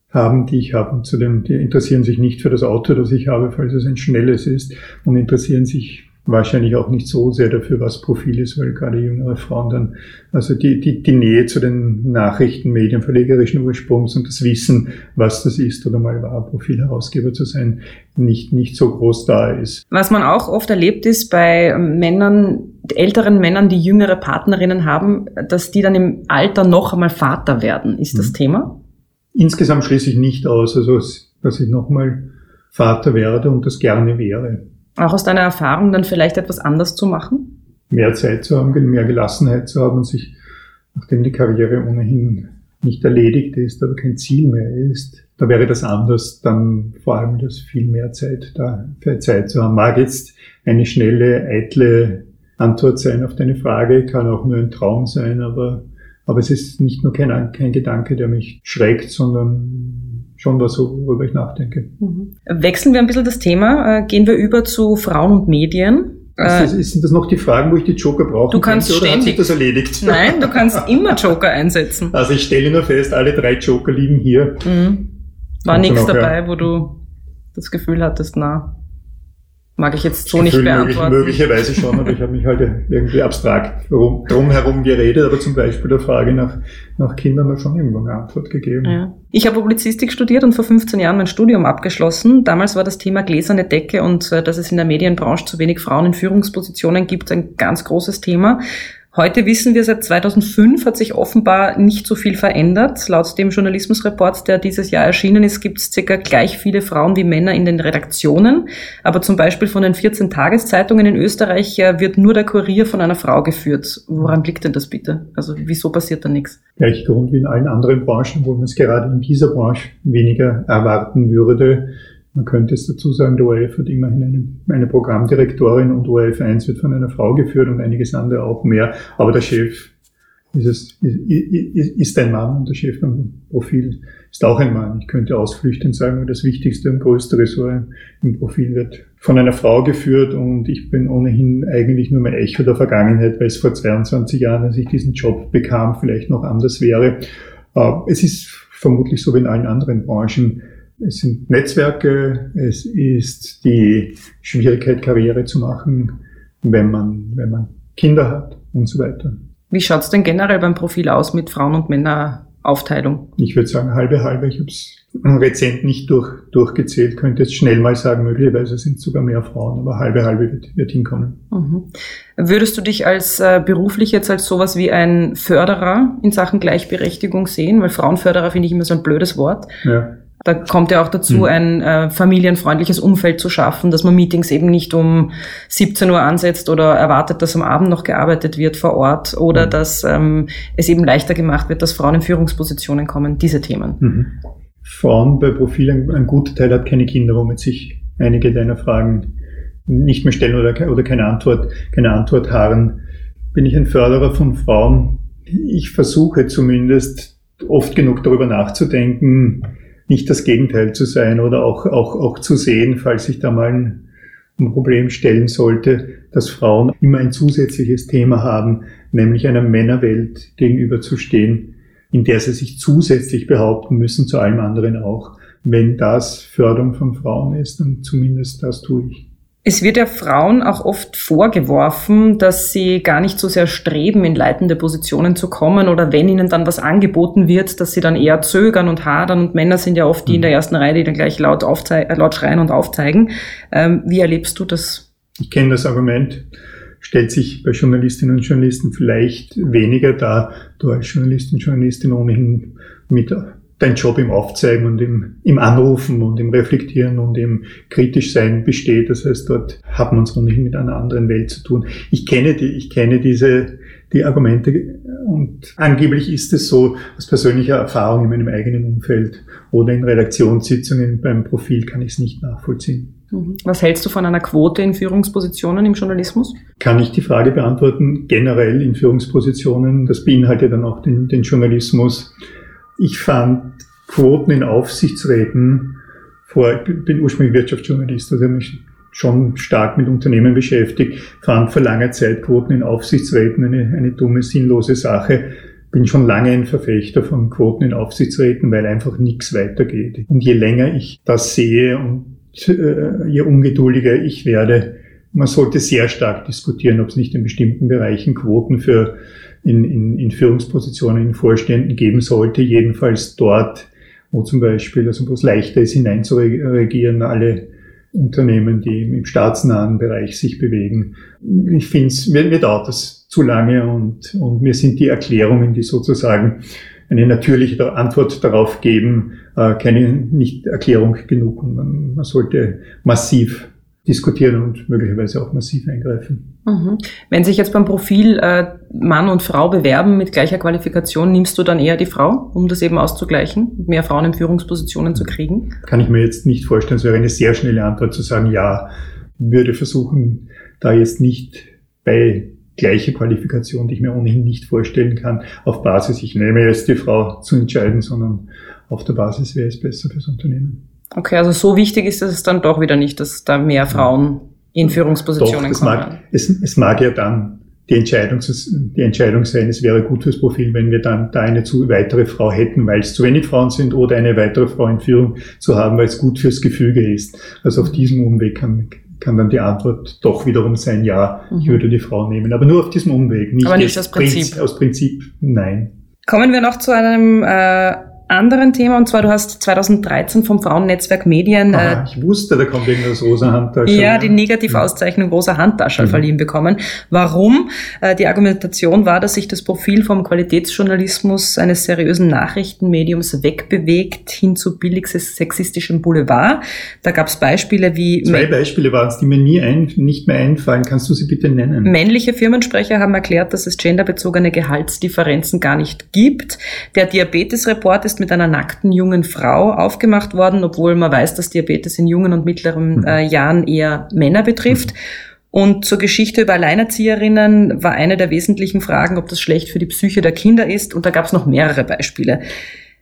S2: haben, die ich habe. Und zudem, die interessieren sich nicht für das Auto, das ich habe, falls es ein schnelles ist, und interessieren sich wahrscheinlich auch nicht so sehr dafür, was Profil ist, weil gerade jüngere Frauen dann, also die, die, die Nähe zu den Nachrichtenmedien verlegerischen Ursprungs und das Wissen, was das ist oder mal war, Profilherausgeber zu sein, nicht, nicht so groß da ist.
S1: Was man auch oft erlebt ist bei Männern, älteren Männern, die jüngere Partnerinnen haben, dass die dann im Alter noch einmal Vater werden. Ist das mhm. Thema?
S2: Insgesamt schließe ich nicht aus, also dass ich nochmal Vater werde und das gerne wäre
S1: auch aus deiner Erfahrung dann vielleicht etwas anders zu machen?
S2: Mehr Zeit zu haben, mehr Gelassenheit zu haben und sich, nachdem die Karriere ohnehin nicht erledigt ist, aber kein Ziel mehr ist, da wäre das anders, dann vor allem das viel mehr Zeit da für Zeit zu haben. Mag jetzt eine schnelle, eitle Antwort sein auf deine Frage, kann auch nur ein Traum sein, aber, aber es ist nicht nur kein, kein Gedanke, der mich schreckt, sondern schon was, worüber ich nachdenke.
S1: Mhm. Wechseln wir ein bisschen das Thema, äh, gehen wir über zu Frauen und Medien.
S2: Also, sind das noch die Fragen, wo ich die Joker brauche?
S1: Du kannst könnte, ständig.
S2: hat sich das erledigt?
S1: Nein, du kannst immer Joker einsetzen.
S2: Also ich stelle nur fest, alle drei Joker liegen hier.
S1: Mhm. War nichts dabei, ja. wo du das Gefühl hattest, na, mag ich jetzt so nicht beantworten.
S2: Möglich, möglicherweise schon, aber ich habe mich halt irgendwie abstrakt drum, drumherum geredet, aber zum Beispiel der Frage nach, nach Kindern habe schon irgendwo eine Antwort gegeben.
S1: Ja. Ich habe Publizistik studiert und vor 15 Jahren mein Studium abgeschlossen. Damals war das Thema gläserne Decke und äh, dass es in der Medienbranche zu wenig Frauen in Führungspositionen gibt, ein ganz großes Thema. Heute wissen wir, seit 2005 hat sich offenbar nicht so viel verändert. Laut dem Journalismusreport, der dieses Jahr erschienen ist, gibt es circa gleich viele Frauen wie Männer in den Redaktionen. Aber zum Beispiel von den 14 Tageszeitungen in Österreich äh, wird nur der Kurier von einer Frau geführt. Woran liegt denn das bitte? Also wieso passiert da nichts?
S2: Gleich Grund wie in allen anderen Branchen, wo man es gerade in dieser Branche weniger erwarten würde. Man könnte es dazu sagen, der ORF hat immerhin eine, eine Programmdirektorin und ORF 1 wird von einer Frau geführt und einiges andere auch mehr. Aber der Chef ist, es, ist, ist ein Mann und der Chef beim Profil ist auch ein Mann. Ich könnte ausflüchtend sagen, das wichtigste und größte Ressort im Profil wird von einer Frau geführt und ich bin ohnehin eigentlich nur mein Echo der Vergangenheit, weil es vor 22 Jahren, als ich diesen Job bekam, vielleicht noch anders wäre. Äh, es ist vermutlich so wie in allen anderen Branchen es sind Netzwerke, es ist die Schwierigkeit, Karriere zu machen, wenn man, wenn man Kinder hat und so weiter.
S1: Wie schaut's denn generell beim Profil aus mit Frauen- und Männeraufteilung?
S2: Ich würde sagen halbe halbe. Ich habe es rezent nicht durch, durchgezählt, könnte jetzt schnell mal sagen, möglicherweise sind sogar mehr Frauen, aber halbe halbe wird, wird hinkommen.
S1: Mhm. Würdest du dich als äh, beruflich jetzt als sowas wie ein Förderer in Sachen Gleichberechtigung sehen? Weil Frauenförderer finde ich immer so ein blödes Wort. Ja. Da kommt ja auch dazu, mhm. ein äh, familienfreundliches Umfeld zu schaffen, dass man Meetings eben nicht um 17 Uhr ansetzt oder erwartet, dass am Abend noch gearbeitet wird vor Ort oder mhm. dass ähm, es eben leichter gemacht wird, dass Frauen in Führungspositionen kommen. Diese Themen. Mhm.
S2: Frauen bei Profil, ein, ein guter Teil hat keine Kinder, womit sich einige deiner Fragen nicht mehr stellen oder, oder keine Antwort, keine Antwort harren. Bin ich ein Förderer von Frauen? Ich versuche zumindest oft genug darüber nachzudenken, nicht das Gegenteil zu sein oder auch, auch, auch zu sehen, falls sich da mal ein, ein Problem stellen sollte, dass Frauen immer ein zusätzliches Thema haben, nämlich einer Männerwelt gegenüberzustehen, in der sie sich zusätzlich behaupten müssen, zu allem anderen auch. wenn das Förderung von Frauen ist, dann zumindest das tue ich.
S1: Es wird ja Frauen auch oft vorgeworfen, dass sie gar nicht so sehr streben, in leitende Positionen zu kommen oder wenn ihnen dann was angeboten wird, dass sie dann eher zögern und hadern und Männer sind ja oft die in der mhm. ersten Reihe, die dann gleich laut, äh, laut schreien und aufzeigen. Ähm, wie erlebst du das?
S2: Ich kenne das Argument, stellt sich bei Journalistinnen und Journalisten vielleicht weniger dar, du als Journalistin, Journalistin ohnehin mit dein Job im Aufzeigen und im, im Anrufen und im Reflektieren und im kritisch sein besteht. Das heißt, dort hat man es ohnehin mit einer anderen Welt zu tun. Ich kenne die, ich kenne diese, die Argumente und angeblich ist es so, aus persönlicher Erfahrung in meinem eigenen Umfeld oder in Redaktionssitzungen beim Profil kann ich es nicht nachvollziehen.
S1: Mhm. Was hältst du von einer Quote in Führungspositionen im Journalismus?
S2: Kann ich die Frage beantworten, generell in Führungspositionen, das beinhaltet dann auch den, den Journalismus. Ich fand Quoten in Aufsichtsräten vor, ich bin ursprünglich Wirtschaftsjournalist, also habe mich schon stark mit Unternehmen beschäftigt, fand vor langer Zeit Quoten in Aufsichtsräten eine, eine dumme, sinnlose Sache. Bin schon lange ein Verfechter von Quoten in Aufsichtsräten, weil einfach nichts weitergeht. Und je länger ich das sehe und äh, je ungeduldiger ich werde, man sollte sehr stark diskutieren, ob es nicht in bestimmten Bereichen Quoten für in, in, in Führungspositionen in Vorständen geben sollte, jedenfalls dort, wo zum Beispiel, also wo es leichter ist, hineinzuregieren, alle Unternehmen, die im staatsnahen Bereich sich bewegen. Ich finde es, mir, mir dauert das zu lange und, und mir sind die Erklärungen, die sozusagen eine natürliche Antwort darauf geben, äh, keine nicht Erklärung genug. Und man, man sollte massiv diskutieren und möglicherweise auch massiv eingreifen.
S1: Mhm. Wenn sich jetzt beim Profil äh, Mann und Frau bewerben mit gleicher Qualifikation, nimmst du dann eher die Frau, um das eben auszugleichen, mehr Frauen in Führungspositionen zu kriegen?
S2: Kann ich mir jetzt nicht vorstellen. Es wäre eine sehr schnelle Antwort zu sagen, ja, würde versuchen, da jetzt nicht bei gleiche Qualifikation, die ich mir ohnehin nicht vorstellen kann, auf Basis, ich nehme jetzt die Frau zu entscheiden, sondern auf der Basis, wäre es besser fürs Unternehmen.
S1: Okay, also so wichtig ist es dann doch wieder nicht, dass da mehr Frauen in Führungspositionen
S2: doch,
S1: kommen.
S2: Mag, es, es mag ja dann die Entscheidung, die Entscheidung sein, es wäre gut fürs Profil, wenn wir dann da eine zu weitere Frau hätten, weil es zu wenig Frauen sind, oder eine weitere Frau in Führung zu haben, weil es gut fürs Gefüge ist. Also auf diesem Umweg kann, kann dann die Antwort doch wiederum sein, ja, mhm. ich würde die Frau nehmen. Aber nur auf diesem Umweg,
S1: nicht, Aber nicht aus Prinzip.
S2: Aus Prinzip, nein.
S1: Kommen wir noch zu einem äh, anderen Thema, und zwar du hast 2013 vom Frauennetzwerk Medien.
S2: Aha, äh, ich wusste, da kommt irgendwas Rosa Handtasche.
S1: Ja, die Negativauszeichnung Rosa Handtasche mhm. verliehen bekommen. Warum? Äh, die Argumentation war, dass sich das Profil vom Qualitätsjournalismus eines seriösen Nachrichtenmediums wegbewegt hin zu billig sexistischem Boulevard. Da gab es Beispiele wie...
S2: Zwei Beispiele waren es, die mir nie ein, nicht mehr einfallen. Kannst du sie bitte nennen?
S1: Männliche Firmensprecher haben erklärt, dass es genderbezogene Gehaltsdifferenzen gar nicht gibt. Der Diabetesreport ist mit einer nackten jungen Frau aufgemacht worden, obwohl man weiß, dass Diabetes in jungen und mittleren mhm. äh, Jahren eher Männer betrifft. Mhm. Und zur Geschichte über Alleinerzieherinnen war eine der wesentlichen Fragen, ob das schlecht für die Psyche der Kinder ist. Und da gab es noch mehrere Beispiele.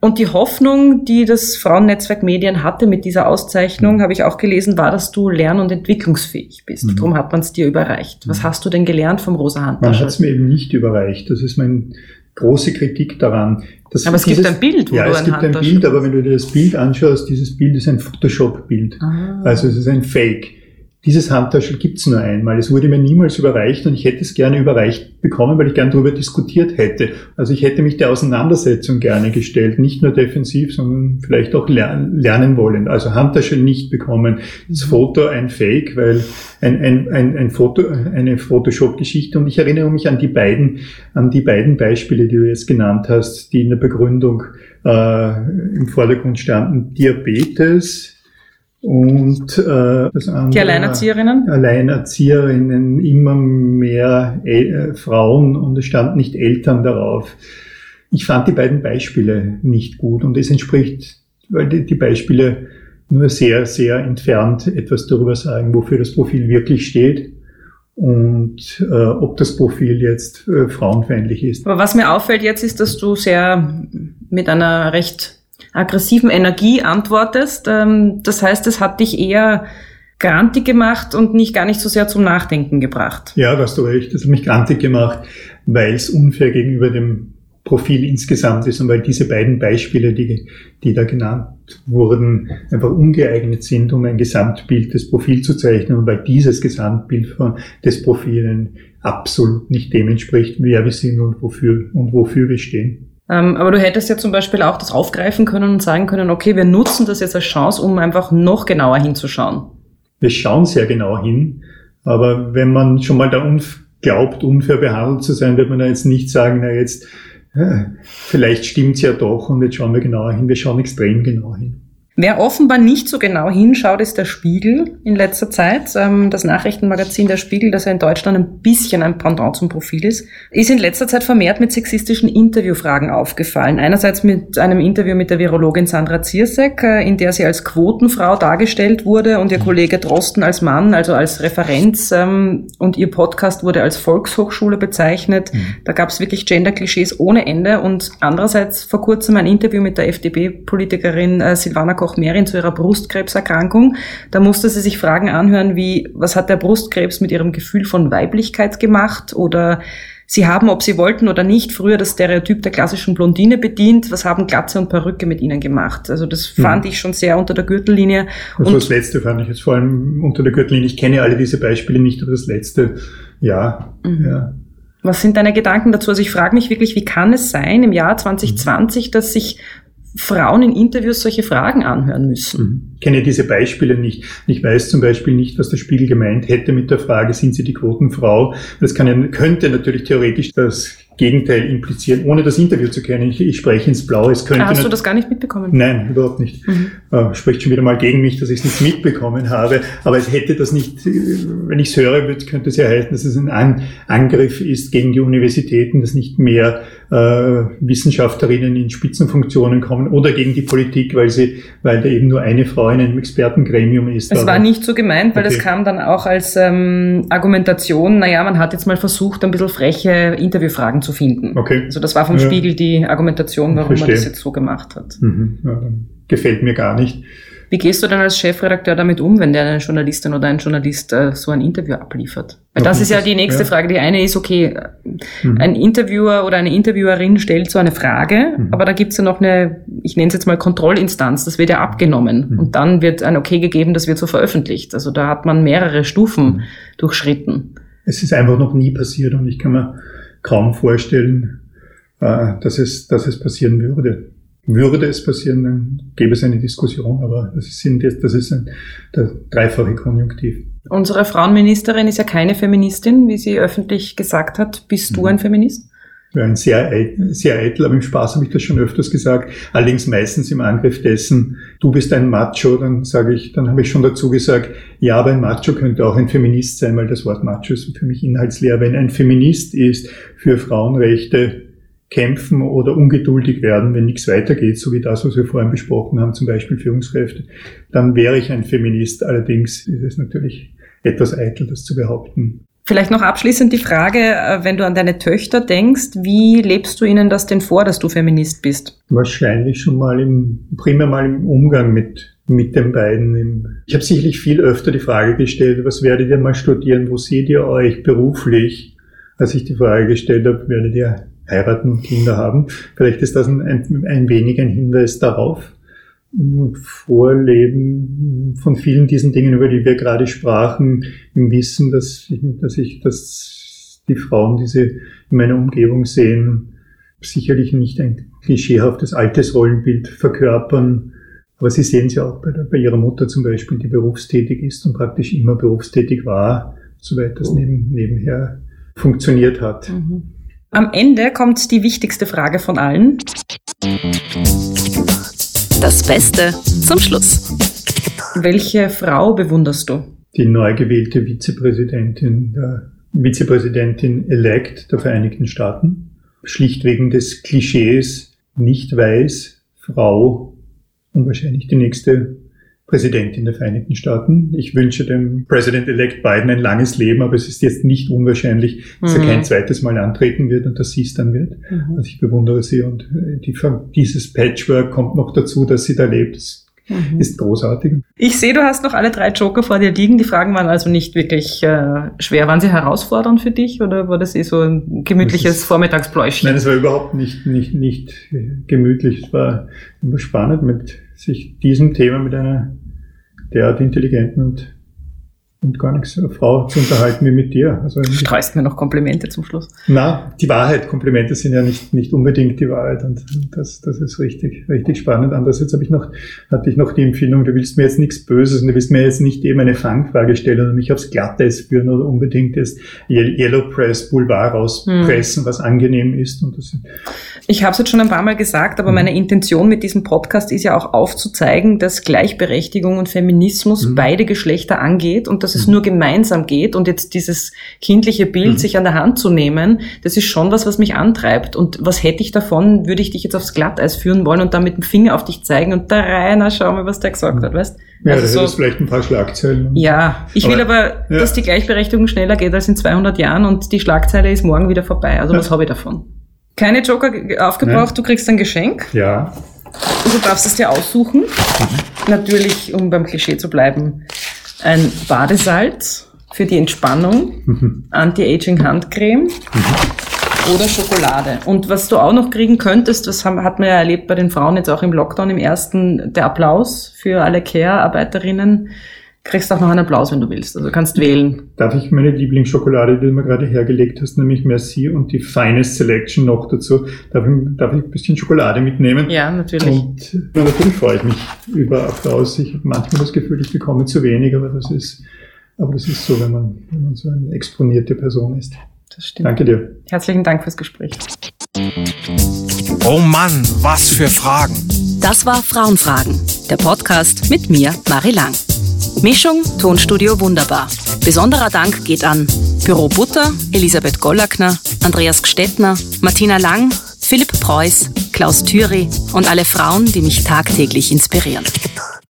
S1: Und die Hoffnung, die das Frauennetzwerk Medien hatte mit dieser Auszeichnung, mhm. habe ich auch gelesen, war, dass du lern- und entwicklungsfähig bist. Mhm. Darum hat man es dir überreicht. Was mhm. hast du denn gelernt vom Rosa Handtasche?
S2: Man hat es mir eben nicht überreicht. Das ist mein große Kritik daran.
S1: Aber es dieses, gibt ein Bild,
S2: wo ja, du es gibt ein Bild, aber wenn du dir das Bild anschaust, dieses Bild ist ein Photoshop-Bild. Ah. Also es ist ein Fake. Dieses Handtaschel gibt's nur einmal. Es wurde mir niemals überreicht und ich hätte es gerne überreicht bekommen, weil ich gern darüber diskutiert hätte. Also ich hätte mich der Auseinandersetzung gerne gestellt, nicht nur defensiv, sondern vielleicht auch lernen wollen. Also Handtaschel nicht bekommen. Das Foto ein Fake, weil ein, ein, ein, ein Foto, eine Photoshop-Geschichte. Und ich erinnere mich an die beiden, an die beiden Beispiele, die du jetzt genannt hast, die in der Begründung äh, im Vordergrund standen. Diabetes, und äh, das andere,
S1: die Alleinerzieherinnen?
S2: Alleinerzieherinnen, immer mehr äh, Frauen und es stand nicht Eltern darauf. Ich fand die beiden Beispiele nicht gut und es entspricht, weil die, die Beispiele nur sehr, sehr entfernt etwas darüber sagen, wofür das Profil wirklich steht und äh, ob das Profil jetzt äh, frauenfeindlich ist.
S1: Aber was mir auffällt jetzt ist, dass du sehr mit einer recht aggressiven Energie antwortest. Ähm, das heißt, es hat dich eher grantig gemacht und nicht gar nicht so sehr zum Nachdenken gebracht.
S2: Ja, da hast du recht. Das hat mich grantig gemacht, weil es unfair gegenüber dem Profil insgesamt ist und weil diese beiden Beispiele, die, die da genannt wurden, einfach ungeeignet sind, um ein Gesamtbild des Profils zu zeichnen und weil dieses Gesamtbild von, des Profilen absolut nicht dem entspricht, wer wir sind und wofür, und wofür wir stehen.
S1: Ähm, aber du hättest ja zum Beispiel auch das aufgreifen können und sagen können, okay, wir nutzen das jetzt als Chance, um einfach noch genauer hinzuschauen.
S2: Wir schauen sehr genau hin, aber wenn man schon mal da glaubt, unfair behandelt zu sein, wird man da jetzt nicht sagen, na jetzt, äh, vielleicht stimmt's ja doch und jetzt schauen wir genauer hin. Wir schauen extrem genau hin.
S1: Wer offenbar nicht so genau hinschaut, ist der Spiegel in letzter Zeit. Ähm, das Nachrichtenmagazin Der Spiegel, das ja in Deutschland ein bisschen ein Pendant zum Profil ist, ist in letzter Zeit vermehrt mit sexistischen Interviewfragen aufgefallen. Einerseits mit einem Interview mit der Virologin Sandra Ziersek, äh, in der sie als Quotenfrau dargestellt wurde und ihr Kollege Drosten als Mann, also als Referenz. Ähm, und ihr Podcast wurde als Volkshochschule bezeichnet. Mhm. Da gab es wirklich Gender-Klischees ohne Ende. Und andererseits vor kurzem ein Interview mit der FDP-Politikerin äh, Silvana Koch-Merin zu ihrer Brustkrebserkrankung. Da musste sie sich Fragen anhören wie, was hat der Brustkrebs mit ihrem Gefühl von Weiblichkeit gemacht? Oder Sie haben, ob Sie wollten oder nicht, früher das Stereotyp der klassischen Blondine bedient. Was haben Glatze und Perücke mit Ihnen gemacht? Also das fand mhm. ich schon sehr unter der Gürtellinie.
S2: Also das Letzte fand ich jetzt vor allem unter der Gürtellinie. Ich kenne alle diese Beispiele nicht, aber das Letzte, ja, mhm. ja.
S1: Was sind deine Gedanken dazu? Also ich frage mich wirklich, wie kann es sein im Jahr 2020, mhm. dass sich Frauen in Interviews solche Fragen anhören müssen.
S2: Mhm. Ich kenne diese Beispiele nicht. Ich weiß zum Beispiel nicht, was der Spiegel gemeint hätte mit der Frage, sind Sie die Quotenfrau? Das kann könnte natürlich theoretisch das Gegenteil implizieren, ohne das Interview zu kennen. Ich, ich spreche ins Blaue. Es könnte
S1: ah, Hast du das gar nicht mitbekommen?
S2: Nein, überhaupt nicht. Mhm. Äh, spricht schon wieder mal gegen mich, dass ich es nicht mitbekommen habe. Aber es hätte das nicht, wenn ich es höre, könnte es ja heißen, dass es ein An Angriff ist gegen die Universitäten, dass nicht mehr äh, Wissenschaftlerinnen in Spitzenfunktionen kommen oder gegen die Politik, weil sie, weil da eben nur eine Frau in einem Expertengremium ist.
S1: Es war nicht so gemeint, weil okay. das kam dann auch als ähm, Argumentation, naja, man hat jetzt mal versucht, ein bisschen freche Interviewfragen zu finden. Okay. Also das war vom ja. Spiegel die Argumentation, warum man das jetzt so gemacht hat.
S2: Mhm. Ja, gefällt mir gar nicht.
S1: Wie gehst du denn als Chefredakteur damit um, wenn der eine Journalistin oder ein Journalist äh, so ein Interview abliefert? Weil das ist ja die nächste ja. Frage. Die eine ist, okay, mhm. ein Interviewer oder eine Interviewerin stellt so eine Frage, mhm. aber da gibt's ja noch eine, ich nenne es jetzt mal Kontrollinstanz, das wird ja abgenommen. Mhm. Und dann wird ein Okay gegeben, das wird so veröffentlicht. Also da hat man mehrere Stufen mhm. durchschritten.
S2: Es ist einfach noch nie passiert und ich kann mir kaum vorstellen, äh, dass es, dass es passieren würde. Würde es passieren, dann gäbe es eine Diskussion, aber das ist, das ist ein, der dreifache Konjunktiv.
S1: Unsere Frauenministerin ist ja keine Feministin, wie sie öffentlich gesagt hat. Bist du mhm. ein Feminist?
S2: Ja, ein sehr, sehr eitel, aber im Spaß habe ich das schon öfters gesagt. Allerdings meistens im Angriff dessen, du bist ein Macho, dann sage ich, dann habe ich schon dazu gesagt, ja, aber ein Macho könnte auch ein Feminist sein, weil das Wort Macho ist für mich inhaltsleer. Wenn ein Feminist ist für Frauenrechte, kämpfen oder ungeduldig werden, wenn nichts weitergeht, so wie das, was wir vorhin besprochen haben, zum Beispiel Führungskräfte, dann wäre ich ein Feminist. Allerdings ist es natürlich etwas eitel, das zu behaupten.
S1: Vielleicht noch abschließend die Frage, äh, wenn du an deine Töchter denkst, wie lebst du ihnen das denn vor, dass du Feminist bist?
S2: Wahrscheinlich schon mal im, primär mal im Umgang mit, mit den beiden. Ich habe sicherlich viel öfter die Frage gestellt, was werdet ihr mal studieren, wo seht ihr euch beruflich? Als ich die Frage gestellt habe, werdet ihr heiraten und Kinder haben. Vielleicht ist das ein, ein, ein wenig ein Hinweis darauf. Vorleben von vielen diesen Dingen, über die wir gerade sprachen, im Wissen, dass ich, dass ich, dass die Frauen, die sie in meiner Umgebung sehen, sicherlich nicht ein klischeehaftes altes Rollenbild verkörpern, aber sie sehen es ja auch bei, der, bei ihrer Mutter zum Beispiel, die berufstätig ist und praktisch immer berufstätig war, soweit das neben, nebenher funktioniert hat. Mhm.
S1: Am Ende kommt die wichtigste Frage von allen. Das Beste zum Schluss. Welche Frau bewunderst du?
S2: Die neu gewählte Vizepräsidentin, der Vizepräsidentin elect der Vereinigten Staaten. Schlicht wegen des Klischees nicht weiß, Frau und wahrscheinlich die nächste Präsidentin der Vereinigten Staaten. Ich wünsche dem President-elect Biden ein langes Leben, aber es ist jetzt nicht unwahrscheinlich, dass mhm. er kein zweites Mal antreten wird und dass sie es dann wird. Mhm. Also ich bewundere sie und äh, die, dieses Patchwork kommt noch dazu, dass sie da lebt. Es mhm. ist großartig.
S1: Ich sehe, du hast noch alle drei Joker vor dir liegen. Die Fragen waren also nicht wirklich äh, schwer. Waren sie herausfordernd für dich oder war das eh so ein gemütliches Vormittagspläuschchen?
S2: Nein, es war überhaupt nicht, nicht, nicht gemütlich. Es war immer spannend, mit sich diesem Thema mit einer derart intelligenten und und gar nichts eine Frau zu unterhalten wie mit dir.
S1: Also du streust mir noch Komplimente zum Schluss.
S2: Na, die Wahrheit. Komplimente sind ja nicht, nicht unbedingt die Wahrheit und das, das ist richtig, richtig spannend. Andererseits habe ich noch, hatte ich noch die Empfindung, du willst mir jetzt nichts Böses und du willst mir jetzt nicht eben eine Fangfrage stellen und mich aufs Glatteis führen oder unbedingt das Yellow Press Boulevard rauspressen, hm. was angenehm ist. Und das
S1: ich habe es jetzt schon ein paar Mal gesagt, aber mhm. meine Intention mit diesem Podcast ist ja auch aufzuzeigen, dass Gleichberechtigung und Feminismus mhm. beide Geschlechter angeht und dass es mhm. nur gemeinsam geht. Und jetzt dieses kindliche Bild, mhm. sich an der Hand zu nehmen, das ist schon was, was mich antreibt. Und was hätte ich davon, würde ich dich jetzt aufs Glatteis führen wollen und dann mit dem Finger auf dich zeigen und da rein, schau mal, was der gesagt mhm. hat, weißt?
S2: Ja, also das so, vielleicht ein paar Schlagzeilen.
S1: Ja, ich aber, will aber, ja. dass die Gleichberechtigung schneller geht als in 200 Jahren und die Schlagzeile ist morgen wieder vorbei. Also ja. was habe ich davon? Keine Joker aufgebraucht, Nein. du kriegst ein Geschenk.
S2: Ja.
S1: Und du darfst es dir aussuchen. Mhm. Natürlich, um beim Klischee zu bleiben, ein Badesalz für die Entspannung, mhm. Anti-Aging Handcreme mhm. oder Schokolade. Und was du auch noch kriegen könntest, das haben, hat man ja erlebt bei den Frauen jetzt auch im Lockdown im ersten, der Applaus für alle Care-Arbeiterinnen kriegst auch noch einen Applaus, wenn du willst. Also kannst wählen.
S2: Darf ich meine Lieblingsschokolade, die du mir gerade hergelegt hast, nämlich Merci und die Finest Selection noch dazu, darf ich, darf ich ein bisschen Schokolade mitnehmen?
S1: Ja, natürlich.
S2: Und na, natürlich freue ich mich über Applaus. Ich habe manchmal das Gefühl, ich bekomme zu wenig, aber das ist, aber das ist so, wenn man, wenn man so eine exponierte Person ist.
S1: Das stimmt.
S2: Danke dir.
S1: Herzlichen Dank fürs Gespräch.
S3: Oh Mann, was für Fragen.
S1: Das war Frauenfragen, der Podcast mit mir, Marie Lang. Mischung Tonstudio Wunderbar. Besonderer Dank geht an Büro Butter, Elisabeth Gollackner, Andreas Gstettner, Martina Lang, Philipp Preuß, Klaus Thüry und alle Frauen, die mich tagtäglich inspirieren.